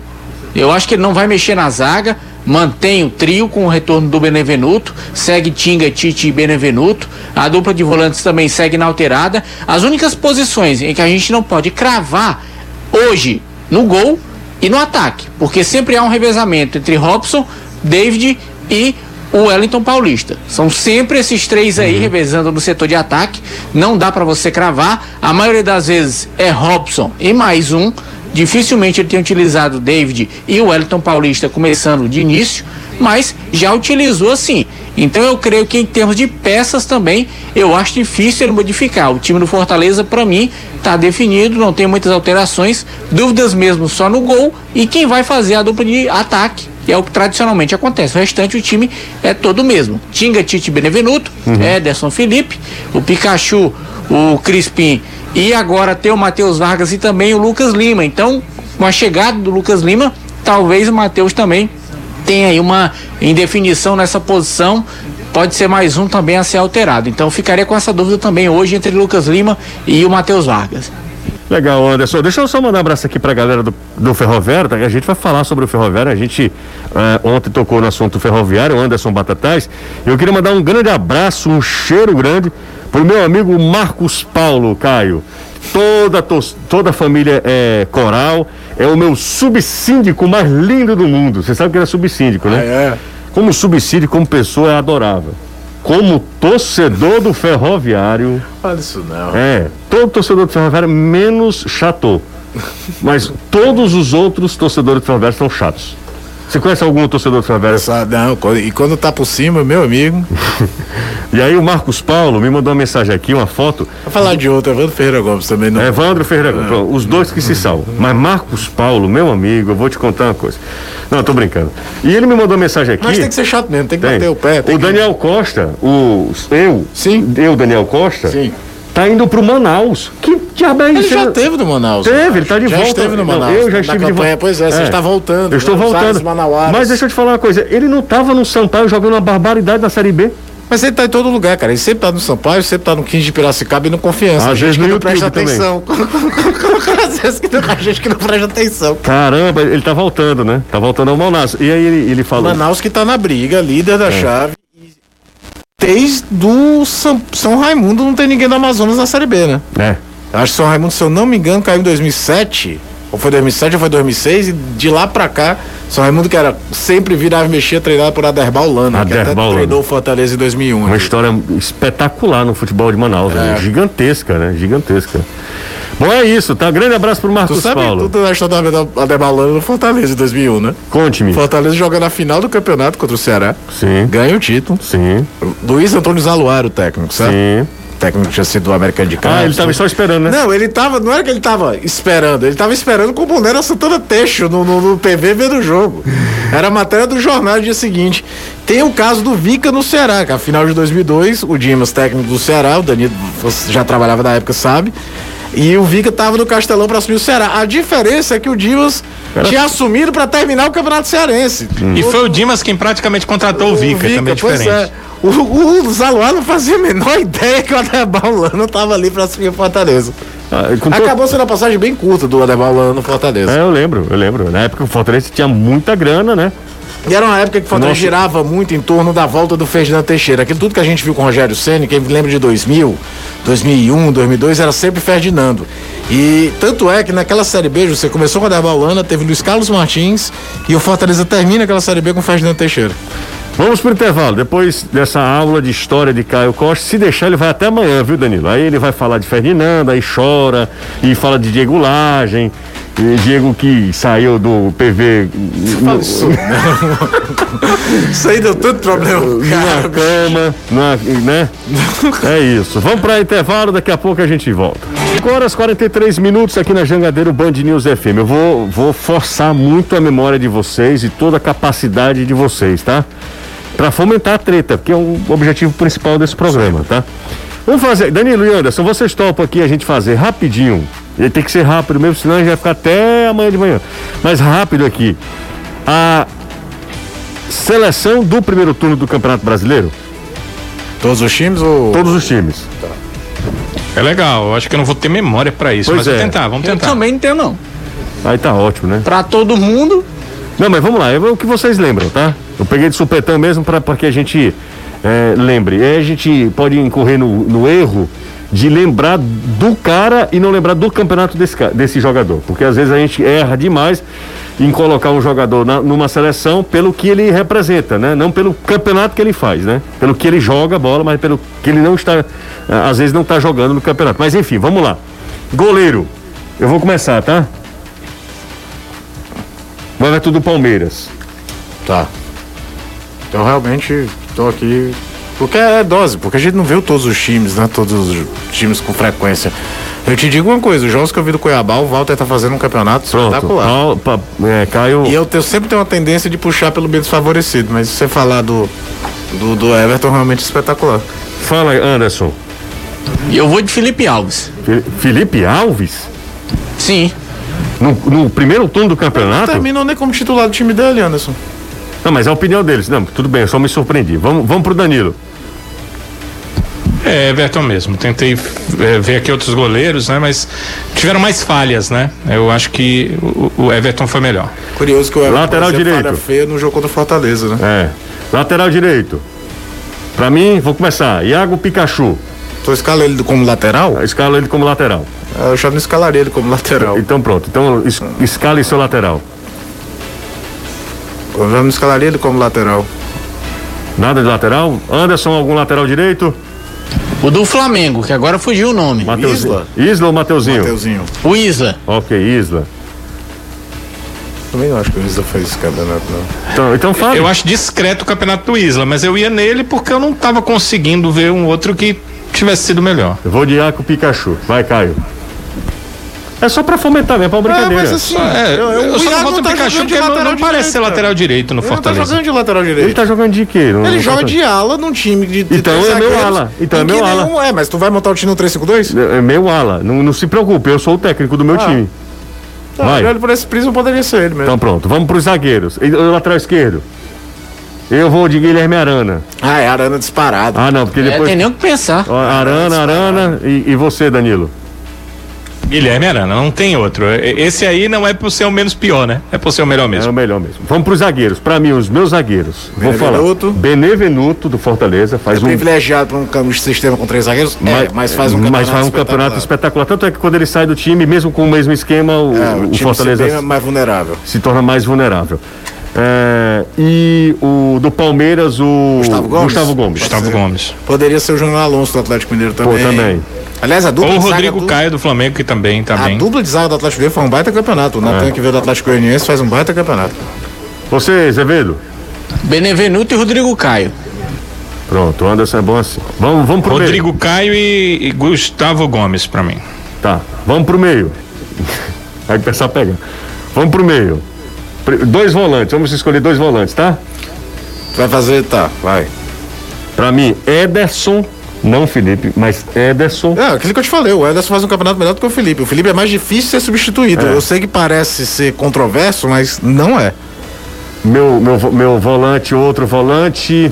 Eu acho que ele não vai mexer na zaga, mantém o trio com o retorno do Benevenuto, segue Tinga, Tite e Benevenuto. A dupla de volantes também segue inalterada. As únicas posições em que a gente não pode cravar hoje no gol e no ataque, porque sempre há um revezamento entre Robson, David e o Wellington Paulista. São sempre esses três aí revezando no setor de ataque. Não dá para você cravar. A maioria das vezes é Robson e mais um. Dificilmente ele tem utilizado o David e o Wellington Paulista começando de início, mas já utilizou assim. Então eu creio que em termos de peças também, eu acho difícil ele modificar. O time do Fortaleza, para mim, está definido, não tem muitas alterações, dúvidas mesmo só no gol e quem vai fazer a dupla de ataque, que é o que tradicionalmente acontece. O restante o time é todo o mesmo. Tinga, Tite, Benevenuto, Ederson, Felipe, o Pikachu, o Crispim e agora tem o Matheus Vargas e também o Lucas Lima. Então, com a chegada do Lucas Lima, talvez o Matheus também tenha aí uma indefinição nessa posição. Pode ser mais um também a ser alterado. Então ficaria com essa dúvida também hoje entre Lucas Lima e o Matheus Vargas. Legal, Anderson. Deixa eu só mandar um abraço aqui pra galera do, do Ferroviário, tá? A gente vai falar sobre o Ferroviário. A gente eh, ontem tocou no assunto ferroviário, Anderson Batatais. Eu queria mandar um grande abraço, um cheiro grande pro meu amigo Marcos Paulo, Caio. Toda, toda a família é coral, é o meu subsíndico mais lindo do mundo. Você sabe que ele é subsíndico, né? é. Como subsíndico, como pessoa, é adorável. Como torcedor do ferroviário. Olha isso não. É, todo torcedor do Ferroviário, menos chato. Mas todos os outros torcedores do Ferroviário são chatos. Você conhece algum torcedor do? Essa- não, e quando tá por cima, meu amigo. E aí o Marcos Paulo me mandou uma mensagem aqui, uma foto. Vou falar de outro, Evandro Ferreira Gomes também não. Evandro Ferreira, pronto, os dois que se salvam. Mas Marcos Paulo, meu amigo, eu vou te contar uma coisa. Não, tô brincando. E ele me mandou uma mensagem aqui. Mas tem que ser chato mesmo, tem que Tem. bater o pé. O que- Daniel Costa, o eu, Sim. eu, Daniel Costa, Sim. Tá indo pro Manaus. Que diabo é Ele isso? já teve no Manaus. Teve, ele tá de já volta. esteve no Não, Manaus. eu já Na estive de campanha, volta. Pois é, você está voltando. Eu estou né? Voltando. Mas deixa eu te falar uma coisa, ele não tava no Sampaio jogando uma barbaridade na Série B. Mas ele tá em todo lugar, cara. Ele sempre tá no Sampaio, sempre tá no 15 de Piracicaba e no Confiança. Às a gente vezes que no não YouTube presta também. atenção. Às vezes que não- a gente que não presta atenção. Caramba, ele tá voltando, né? Tá voltando ao Manaus. E aí ele, ele falou. Manaus que tá na briga, líder É. da chave. Desde do São, São Raimundo não tem ninguém do Amazonas na Série B, né? É. Acho que São Raimundo, se eu não me engano, caiu em 2007. Ou foi 2007 ou foi 2006. E de lá pra cá, São Raimundo que era sempre virava e mexia, treinado por Aderbal Lana. que até Aderbal Lana. treinou o Fortaleza em 2001. Uma história espetacular no futebol de Manaus, né? É. gigantesca, né? Gigantesca. Bom, é isso, tá? Grande abraço pro Tu Marcos sabe Paulo. tudo da história da Adebalano no Fortaleza em 2001, né? Conte-me. Fortaleza joga na final do campeonato contra o Ceará. Sim, Ganha o título. sim, Luiz Antônio Zaluar, o técnico, sabe? sim. O técnico tinha sido do Americano de Carlos. Ah, ele tava só esperando, né? Não, ele tava. Não era que ele tava esperando, ele tava esperando com o boné da Santana Teixo no, no, no PV vendo o jogo. Era a matéria do jornal do dia seguinte. Tem o caso do Vica no Ceará, que a final de 2002, o Dimas, técnico do Ceará, o Danilo já trabalhava na época, sabe? E o Vica tava no Castelão pra assumir o Ceará. A diferença é que o Dimas tinha assumido pra terminar o Campeonato Cearense. E foi o Dimas quem praticamente contratou o Vica, também é pois diferente. é. O, o Zaluar não fazia a menor ideia que o Adebal Lano tava ali pra assumir o Fortaleza. Ah, com to- Acabou sendo uma passagem bem curta do Adebal Lano no Fortaleza. É, eu lembro, eu lembro. Na época o Fortaleza tinha muita grana, né? E era uma época que o Fortaleza Nossa. girava muito em torno da volta do Ferdinand Teixeira. Aquilo tudo que a gente viu com o Rogério Senna, quem lembra de 2000, 2001, 2002, era sempre Ferdinando. E tanto é que naquela Série B, você começou com a Derbalana, teve Luiz Carlos Martins e o Fortaleza termina aquela Série B com o Ferdinand Teixeira. Vamos pro intervalo. Depois dessa aula de história de Caio Costa, se deixar, ele vai até amanhã, viu, Danilo? Aí ele vai falar de Ferdinando, aí chora, e fala de Diego Lagem, Diego que saiu do PV no- Isso aí deu tanto problema. numa cama, numa, né? É isso. Vamos para intervalo, daqui a pouco a gente volta. 5 horas 43 minutos aqui na Jangadeiro Band News FM. Eu vou, vou forçar muito a memória de vocês e toda a capacidade de vocês, tá? Para fomentar a treta, que é o objetivo principal desse programa, tá? Vamos fazer. Danilo e Anderson, vocês topam aqui a gente fazer rapidinho. Ele tem que ser rápido mesmo, senão a gente vai ficar até amanhã de manhã. Mas rápido aqui. A seleção do primeiro turno do Campeonato Brasileiro? Todos os times ou. Todos os times. É legal, eu acho que eu não vou ter memória pra isso, Pois mas vou é. tentar, vamos Eu tentar. também não tenho, não. Aí tá ótimo, né? Pra todo mundo, Não, mas vamos lá, é o que vocês lembram, tá? Eu peguei de supetão mesmo para que a gente é, lembre. Aí a gente pode incorrer no, no erro de lembrar do cara e não lembrar do campeonato desse, desse jogador. Porque às vezes a gente erra demais em colocar um jogador na- numa seleção pelo que ele representa, né? Não pelo campeonato que ele faz, né? Pelo que ele joga a bola, mas pelo que ele não está, às vezes não está jogando no campeonato. Mas enfim, vamos lá. Goleiro. Eu vou começar, tá? O Everton do Palmeiras. Tá. Então realmente tô aqui. Porque é dose, porque a gente não viu todos os times, né? Todos os times com frequência. Eu te digo uma coisa, os jogos que eu vi do Cuiabá, o Walter tá fazendo um campeonato Pronto. espetacular. Pa- é, Caio. E eu tenho- sempre tenho uma tendência de puxar pelo bem desfavorecido, mas se você falar do, do, do Everton, realmente espetacular. Fala, Anderson. e eu vou de Felipe Alves. Felipe Alves? Sim. No, no primeiro turno do campeonato? Não terminou nem como titular do time dele, Anderson. Não, mas é a opinião deles. Não, tudo bem, eu só me surpreendi. Vamos, vamos pro Danilo. É, Everton mesmo. Tentei é, ver aqui outros goleiros, né? Mas tiveram mais falhas, né? Eu acho que o, o Everton foi melhor. Curioso que o Everton Lateral direito. feia no jogo contra o Fortaleza, né? É. Lateral direito. Pra mim, vou começar. Iago Pikachu. Tu escala ele como lateral? Eu escalo ele como lateral. Eu já não escalaria ele como lateral. Então pronto. Então es, escale seu lateral. Eu já não escalaria ele como lateral. Nada de lateral? Anderson, algum lateral direito? O do Flamengo, que agora fugiu o nome. Mateuzinho. Isla? Isla ou Mateuzinho? Mateuzinho. O Isla. Ok, Isla. Também não acho que o Isla fez esse campeonato, não. Então, então fala. Eu acho discreto o campeonato do Isla, mas eu ia nele porque eu não tava conseguindo ver um outro que tivesse sido melhor. Eu vou de Iago Pikachu. Vai, Caio. É só pra fomentar, né? Pra brincadeira. mas assim, É, eu, eu, o só não Iago voto não o tá Pikachu porque não, lateral não parece direito, ser lateral direito no Ele não tá Fortaleza. jogando de lateral direito. Ele tá jogando de quê? No- Ele no joga Fortaleza? de ala num time de. de Então três é meu ala. Então é meu ala. nenhum É, mas tu vai montar o time no 3-5-2? É meu ala. Não, não se preocupe, eu sou o técnico do meu Ah. time. Tá, Vai. olhando por esse prisma poderia ser ele mesmo. Então pronto, vamos pros zagueiros. E o lateral esquerdo. Eu vou de Guilherme Arana. Ah, é Arana disparado. Ah, não, porque É, depois. tem nem o que pensar. Ó, Arana, Arana e, e você, Danilo. Guilherme Arana, não tem outro. Esse aí não é por ser o menos pior, né? É por ser o melhor É mesmo. o melhor mesmo. Vamos pros zagueiros. Pra mim, os meus zagueiros. Vou falar. Benevenuto. Benevenuto do Fortaleza faz É um. privilegiado para um cam- sistema com três zagueiros? é, mas faz um campeonato mas faz um campeonato espetacular. espetacular. Tanto é que quando ele sai do time, mesmo com o mesmo esquema, o, É, o, o time Fortaleza se bem mais vulnerável. se torna mais vulnerável. É, e o do Palmeiras, o Gustavo Gomes? Gustavo Gomes. Gustavo Gomes. Poderia ser o Júnior Alonso do Atlético Mineiro Pô, também. também. Aliás, a dupla Ou o de zaga Rodrigo do- Caio do Flamengo, que também tá A bem. dupla de zaga do Atlético Mineiro foi um baita campeonato. O Natan É. que veio do Atlético Goianiense faz um baita campeonato. Você, Zevedo? Benevenuto e Rodrigo Caio. Pronto, o Anderson é bom assim. Vamos, vamos pro Rodrigo meio. Caio e, e Gustavo Gomes pra mim. Tá, vamos pro meio. Vai começar a pegar. Vamos pro meio. Dois volantes, vamos escolher dois volantes, tá? Vai fazer, tá, vai. Pra mim, Ederson, não Felipe, mas Ederson. É, aquilo que eu te falei, o Ederson faz um campeonato melhor do que o Felipe. O Felipe é mais difícil ser substituído. É. Eu sei que parece ser controverso, mas não é. Meu, meu, meu volante, outro volante.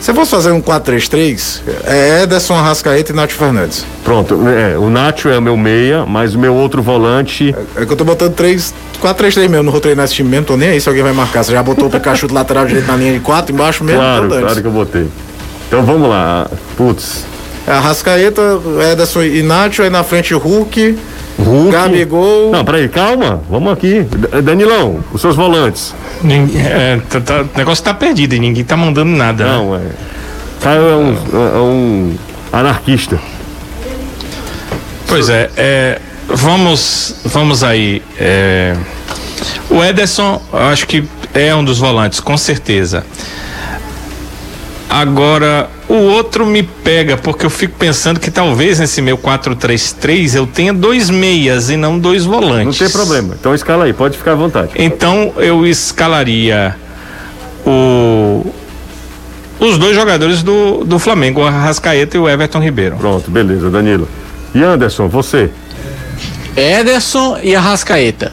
Se eu fosse fazer um 4-3-3, é Ederson, Arrascaeta e Nath Fernandes. Pronto, é, o Nacho é o meu meia, mas o meu outro volante. É que eu tô botando 3, 4-3-3 mesmo, não vou treinar esse time mesmo, tô nem aí se alguém vai marcar. Você já botou o Pikachu do lateral direito na linha de 4, embaixo mesmo, Claro, então claro que eu botei. Então vamos lá. Putz. É Arrascaeta, Ederson e Nacho, aí na frente Hulk, Hulk. Gabigol. Não, peraí, calma. Vamos aqui. Danilão, os seus volantes. Ninguém- é, tá- tá- o negócio tá perdido e ninguém tá mandando nada. né? Não, é. Caio é um, é um anarquista. Pois é, é, vamos, vamos aí. é, o Ederson, eu acho que é um dos volantes, com certeza. Agora, o outro me pega, porque eu fico pensando que talvez nesse meu 4-3-3 eu tenha dois meias e não dois Não volantes. tem problema. Então escala aí, pode ficar à vontade. Então eu escalaria o, os dois jogadores do, do Flamengo, o Arrascaeta e o Everton Ribeiro. Pronto, beleza, Danilo. E Anderson, você? Ederson e Arrascaeta.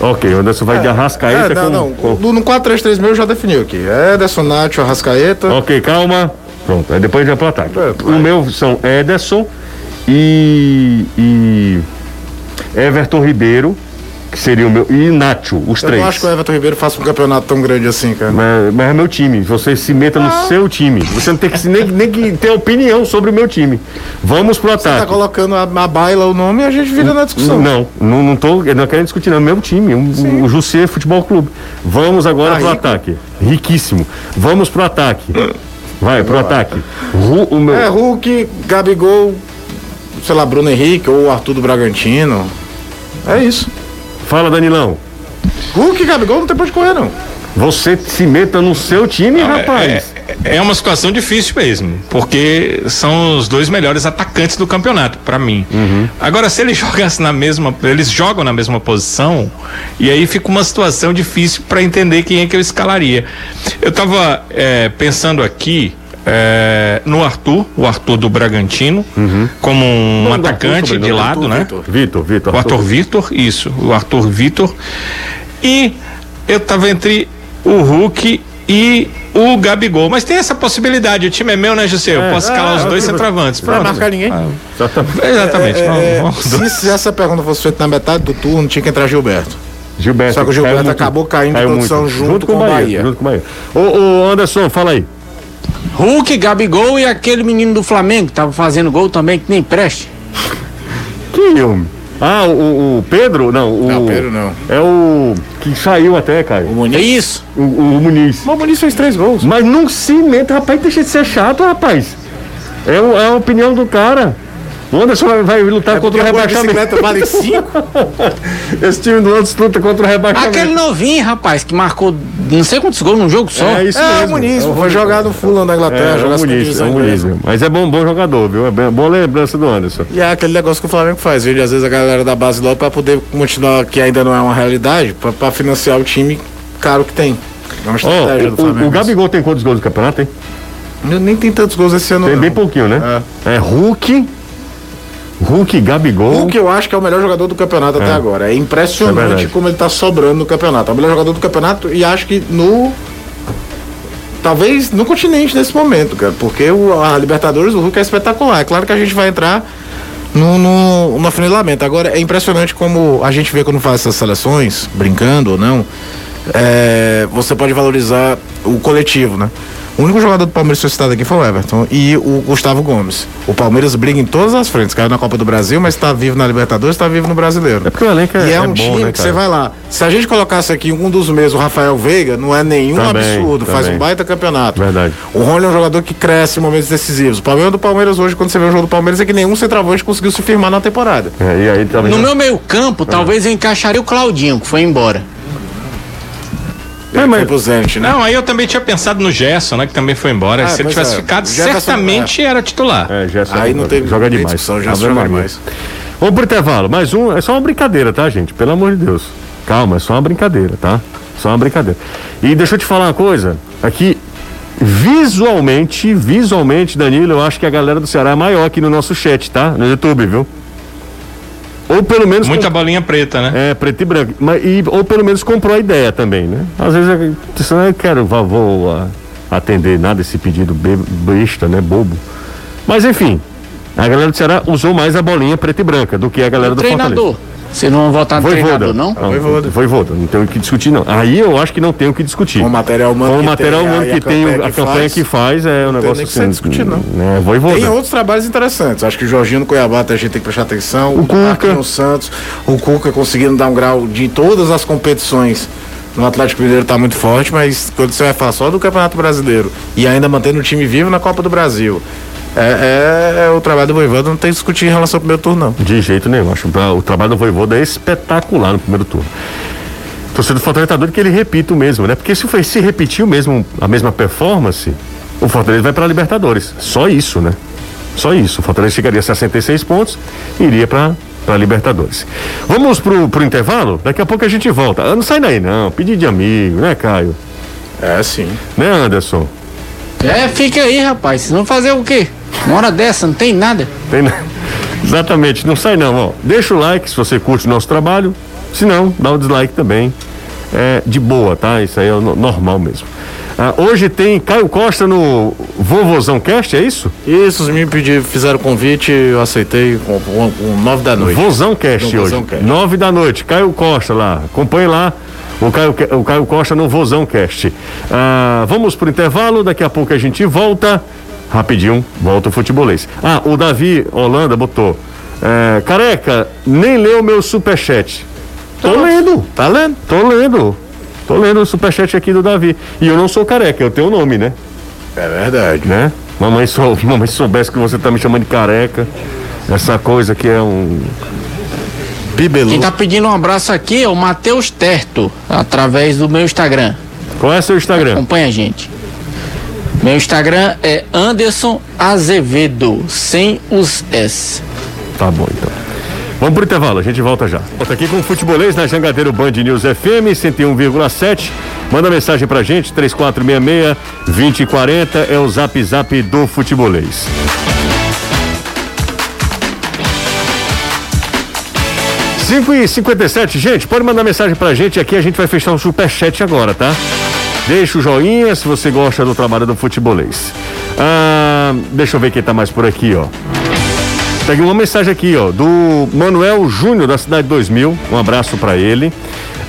Ok, o Anderson vai de Arrascaeta É, não, com, não. com- No, no 4-3-3 meu já definiu aqui. Ederson, Nacho, Arrascaeta. Ok, calma. Pronto, aí depois já pro ataque. É, o meu são Ederson e, e Everton Ribeiro, que seria o meu, e Nacho, os Eu três. não acho que o Everton Ribeiro faça um campeonato tão grande assim, cara. Mas, mas é meu time. Você se meta no seu time. Você não tem que se- nem, nem que ter opinião sobre o meu time. Vamos pro Tá ataque. colocando a, a baila o nome e a gente vira na discussão. Não, não, não tô eu não quero discutir, não. É meu time, o, o Jussier Futebol Clube. Vamos agora Tá pro rico. ataque. Riquíssimo. Vamos pro ataque. Vai, pro ataque. Ru- o meu, É, Hulk, Gabigol, sei lá, Bruno Henrique ou Arthur do Bragantino. É isso. Fala, Danilão. Hulk e Gabigol não tem pra onde correr, não. Você se meta no seu time, rapaz. É, é uma situação difícil mesmo, porque são os dois melhores atacantes do campeonato, pra mim. Agora, se eles jogassem na mesma, eles jogam na mesma posição, e aí fica uma situação difícil pra entender quem é que eu escalaria. Eu tava é, pensando aqui é, no Arthur, o Arthur do Bragantino, como um Não, do Arthur, atacante de lado, Arthur né? Vitor. Vitor, Vitor. O Arthur Vitor, isso, o Arthur Vitor. E eu tava entre o Hulk e o Gabigol. Mas tem essa possibilidade, o time é meu, né, José? Eu É, posso escalar é, os é, dois é, centroavantes. Não vai marcar ninguém. Exatamente. Exatamente. É, vamos- se, se essa pergunta fosse feita na metade do turno, tinha que entrar Gilberto. Gilberto. Só que o Gilberto caiu muito- acabou caindo de caiu produção muito. junto com o Bahia. Junto com o Bahia. Ô, ô, Anderson, fala aí. Hulk, Gabigol e aquele menino do Flamengo que tava fazendo gol também, que nem preste. Que homem? Ah, o, o Pedro? Não, o. Não, Pedro não. É o. Que saiu até, Caio. O É Muniz. isso. O, o Muniz. Mas o Muniz fez três gols. Mas não se meta, rapaz, deixa de ser chato, rapaz. É, é a opinião do cara. O Anderson vai, vai lutar contra o É Porque a rebaixamento. bicicleta vale cinco. Esse time do Anderson luta contra o rebaixamento. Aquele novinho, rapaz, que marcou não sei quantos gols num jogo só. É isso É, o mesmo. Muniz, É o foi jogar no Fulham da Inglaterra, É, é jogar o Muniz, é divisão o Muniz. inglesa. Mas é bom, bom jogador, viu? É bem, boa lembrança do Anderson. E é aquele negócio que o Flamengo faz, viu? Às vezes a galera da base logo pra poder continuar, que ainda não é uma realidade, pra, pra financiar o time caro que tem. É uma estratégia do o, Flamengo. o Gabigol tem quantos gols no campeonato, hein? Nem tem tantos gols esse ano, Tem não. bem pouquinho, né? É, Hulk. Hulk, Gabigol. Hulk eu acho que é o melhor jogador do campeonato até agora. É É impressionante verdade. como ele tá sobrando no campeonato. É o melhor jogador do campeonato e acho que no. Talvez no continente nesse momento, cara. Porque o, a Libertadores, o Hulk é espetacular. É claro que a gente vai entrar no, no, no afunilamento. Agora, é impressionante como a gente vê quando faz essas seleções, brincando ou não, é, você pode valorizar o coletivo, né? O único jogador do Palmeiras que foi citado aqui foi o Everton e o Gustavo Gomes. O Palmeiras briga em todas as frentes. Caiu na Copa do Brasil, mas está vivo na Libertadores, está vivo no Brasileiro. É porque o elenco é, E é, é um bom, time né, que você vai lá. Se a gente colocasse aqui um dos meses, o Rafael Veiga, não é nenhum Também, absurdo. Faz também. um baita campeonato. Verdade. O Rony é um jogador que cresce em momentos decisivos. O problema do Palmeiras hoje, quando você vê o jogo do Palmeiras, é que nenhum centroavante conseguiu se firmar na temporada. É, e aí também. No meu meio-campo, talvez eu encaixaria o Claudinho, que foi embora. É, mas- Foi pro Zenit, né? Não, aí eu também tinha pensado no Gerson, né? Que também foi embora. Ah, Se ele tivesse é. ficado, O Jefferson, certamente era titular. É, Gerson Aí não teve joga demais. discussão, já Ave joga demais. Vamos pro intervalo. Mais um, é só uma brincadeira, tá, gente? Pelo amor de Deus. Calma, é só uma brincadeira, tá? Só uma brincadeira. E deixa eu te falar uma coisa. Aqui, visualmente, visualmente, Danilo, eu acho que a galera do Ceará é maior aqui no nosso chat, tá? No YouTube, viu? Ou pelo menos. Muita bolinha preta, né? É, preto e branco. Mas, e, ou pelo menos comprou a ideia também, né? Às vezes eu, você não quero, vou ah, atender nada esse pedido be- besta, né? Bobo. Mas enfim, a galera do Ceará usou mais a bolinha preta e branca do que a galera O do treinador. Fortaleza. Vocês não vão votar no Voivoda. treinador, não? Não, Voivoda. Voivoda, não tem o que discutir, não. Aí eu acho que não tem o que discutir. Com o material humano Com o que material tem, humano que a tem, campanha a que campanha faz, que faz é um tem negócio nem que ser assim. discutido, não. Né, Voivoda. Tem outros trabalhos interessantes. Acho que o Jorginho no Cuiabá a gente tem que prestar atenção. O Cuca. Marquinhos Santos, o Cuca conseguindo dar um grau de todas as competições. No Atlético Mineiro está muito forte, mas quando você vai falar só do Campeonato Brasileiro e ainda mantendo o time vivo na Copa do Brasil, é, é- o trabalho do Voivoda não tem que discutir em relação ao primeiro turno, não. De jeito nenhum. Acho que o trabalho do Voivoda é espetacular no primeiro turno. Torcedor do Fortaleza tá doido que ele repita o mesmo, né? Porque se foi se repetir o mesmo, a mesma performance, o Fortaleza vai para a Libertadores. Só isso, né? Só isso. O Fortaleza chegaria a 66 pontos e iria para para Libertadores. Vamos pro, pro intervalo? Daqui a pouco a gente volta. Ah, Não sai daí não. Pedir de amigo, né, Caio? É, sim. Né, Anderson? É, fica aí, rapaz. Vocês vão fazer o quê? Uma hora dessa, não tem nada. Tem na- Exatamente, não sai não, ó. Deixa o like se você curte o nosso trabalho. Se não, dá o dislike também. É de boa, tá? Isso aí é o no- normal mesmo. Ah, hoje tem Caio Costa no Vovozão Cast, é isso? Isso, os me pediram, fizeram convite, eu aceitei com, com, com nove da noite. Vozão Cast No hoje. Vozão Cast. Nove da noite. Caio Costa lá. Acompanhe lá o Caio, o Caio Costa no Vozão Cast. Ah, vamos pro intervalo, daqui a pouco a gente volta. Rapidinho, volta o futebolês. Ah, o Davi Holanda botou. é, careca, nem leu meu superchat. Tô lendo. Tá lendo? Tô lendo. Tô lendo o superchat aqui do Davi. E eu não sou careca, eu tenho o nome, né? É verdade. né? Mamãe, sou, mamãe soubesse que você tá me chamando de careca. Essa coisa que é um. Bibelu. Quem tá pedindo um abraço aqui é o Matheus Terto, através do meu Instagram. Qual é seu Instagram? Acompanha a gente. Meu Instagram é Anderson Azevedo, sem os S. Tá bom, então. Vamos pro intervalo, a gente volta já. Volta aqui com o Futebolês na Jangadeiro Band News FM 101,7. Manda mensagem pra gente, 3466-2040 é o zap zap do Futebolês. Cinco e 57 gente, pode mandar mensagem pra gente aqui, a gente vai fechar o superchat agora, tá? Deixa o joinha se você gosta do trabalho do futebolês. Ah, deixa eu ver quem tá mais por aqui, ó. Peguei uma mensagem aqui, ó, do Manuel Júnior, da Cidade 2000. Um abraço pra ele.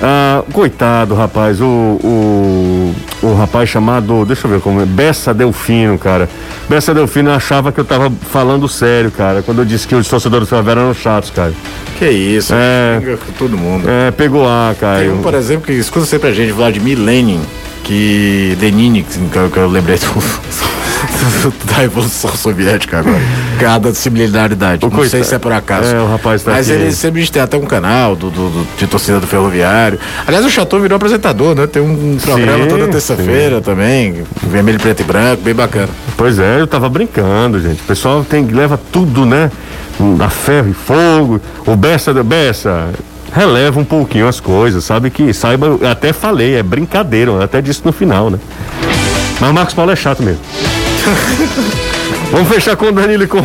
Ah, coitado, rapaz, o, o, o rapaz chamado, deixa eu ver como é, Bessa Delfino, cara. Bessa Delfino achava que eu tava falando sério, cara, quando eu disse que os torcedores do Favela eram chatos, cara. Que isso, É. com todo mundo. É, pegou a, Tem Caio. um, por exemplo, que escuta sempre a gente, Vladimir Lenin, que. Eu, que eu lembrei do, da Revolução Soviética agora. Cada similaridade. Não sei se é por acaso. É, o rapaz tá Mas aqui. ele sempre tem até um canal do, do- do- de torcida do ferroviário. Aliás, o Chateau virou apresentador, né? Tem um programa toda terça-feira também. Vermelho, preto e branco, bem bacana. Pois é, eu tava brincando, gente. O pessoal tem, leva tudo, né? A ferro e fogo. O Bessa, Bessa, releva um pouquinho as coisas, sabe? Que saiba, eu até falei, é brincadeira, até disse no final, né? Mas o Marcos Paulo é chato mesmo. Vamos fechar com o Danilo e com,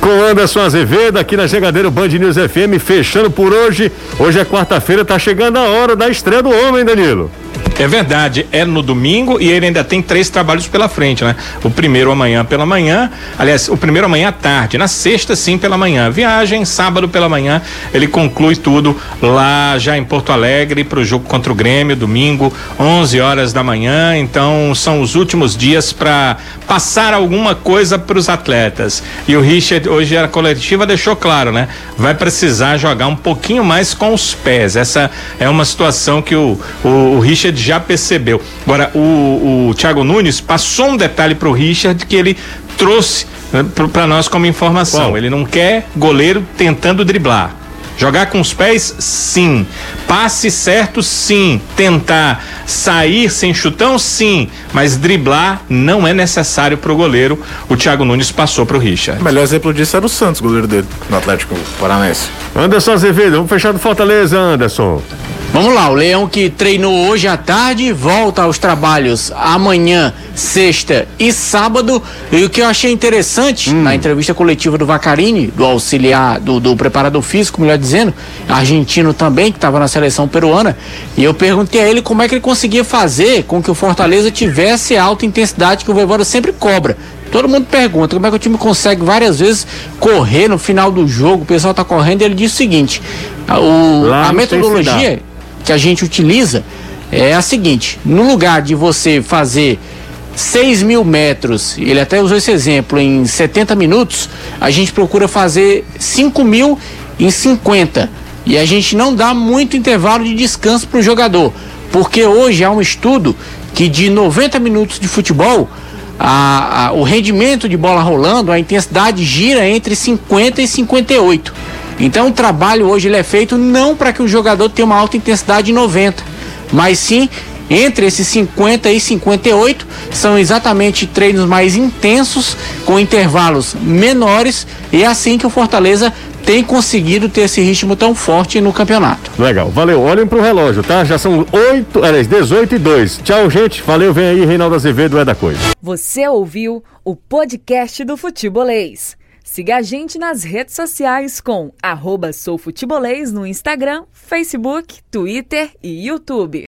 com o Anderson Azevedo aqui na Chegadeiro Band News FM, fechando por hoje. Hoje é quarta-feira, tá chegando a hora da estreia do homem, Danilo. É verdade, é no domingo e ele ainda tem três trabalhos pela frente, né? O primeiro amanhã pela manhã, aliás, o primeiro amanhã à tarde, na sexta sim pela manhã. Viagem, sábado pela manhã, ele conclui tudo lá já em Porto Alegre para o jogo contra o Grêmio, domingo, 11 horas da manhã. Então são os últimos dias para passar alguma coisa para os atletas. E o Richard, hoje a coletiva deixou claro, né? Vai precisar jogar um pouquinho mais com os pés. Essa é uma situação que o, o, o Richard já percebeu. Agora, o, o Thiago Nunes passou um detalhe para o Richard que ele trouxe né, para nós como informação. Ele não quer goleiro tentando driblar. Jogar com os pés, sim. Passe certo, sim. Tentar sair sem chutão, sim. Mas driblar não é necessário para o goleiro. O Thiago Nunes passou para o Richard. O melhor exemplo disso era o Santos, goleiro dele, no Atlético Paranaense. Anderson Azevedo, vamos fechar do Fortaleza, Anderson. Vamos lá, o Leão que treinou hoje à tarde volta aos trabalhos amanhã, sexta e sábado. E o que eu achei interessante hum. na entrevista coletiva do Vacarini, do auxiliar, do, do preparador físico, melhor dizendo, argentino também, que estava na seleção peruana, e eu perguntei a ele como é que ele conseguia fazer com que o Fortaleza tivesse a alta intensidade que o Voivoda sempre cobra. Todo mundo pergunta como é que o time consegue várias vezes correr no final do jogo, o pessoal está correndo, e ele diz o seguinte: o, a metodologia que a gente utiliza é a seguinte: no lugar de você fazer 6 mil metros, ele até usou esse exemplo, em 70 minutos, a gente procura fazer 5 mil em 50. E a gente não dá muito intervalo de descanso para o jogador. Porque hoje há um estudo que de 90 minutos de futebol, a, a, o rendimento de bola rolando, a intensidade gira entre 50 e 58. Então o trabalho hoje ele é feito não para que o jogador tenha uma alta intensidade de 90, mas sim entre esses 50 e 58 são exatamente treinos mais intensos, com intervalos menores, e é assim que o Fortaleza tem conseguido ter esse ritmo tão forte no campeonato. Legal, valeu. Olhem pro relógio, tá? Já são 8, aliás, 18 e 2. Tchau, gente. Valeu, vem aí, Reinaldo Azevedo é da coisa. Você ouviu o podcast do Futebolês. Siga a gente nas redes sociais com arroba soufutebolês no Instagram, Facebook, Twitter e YouTube.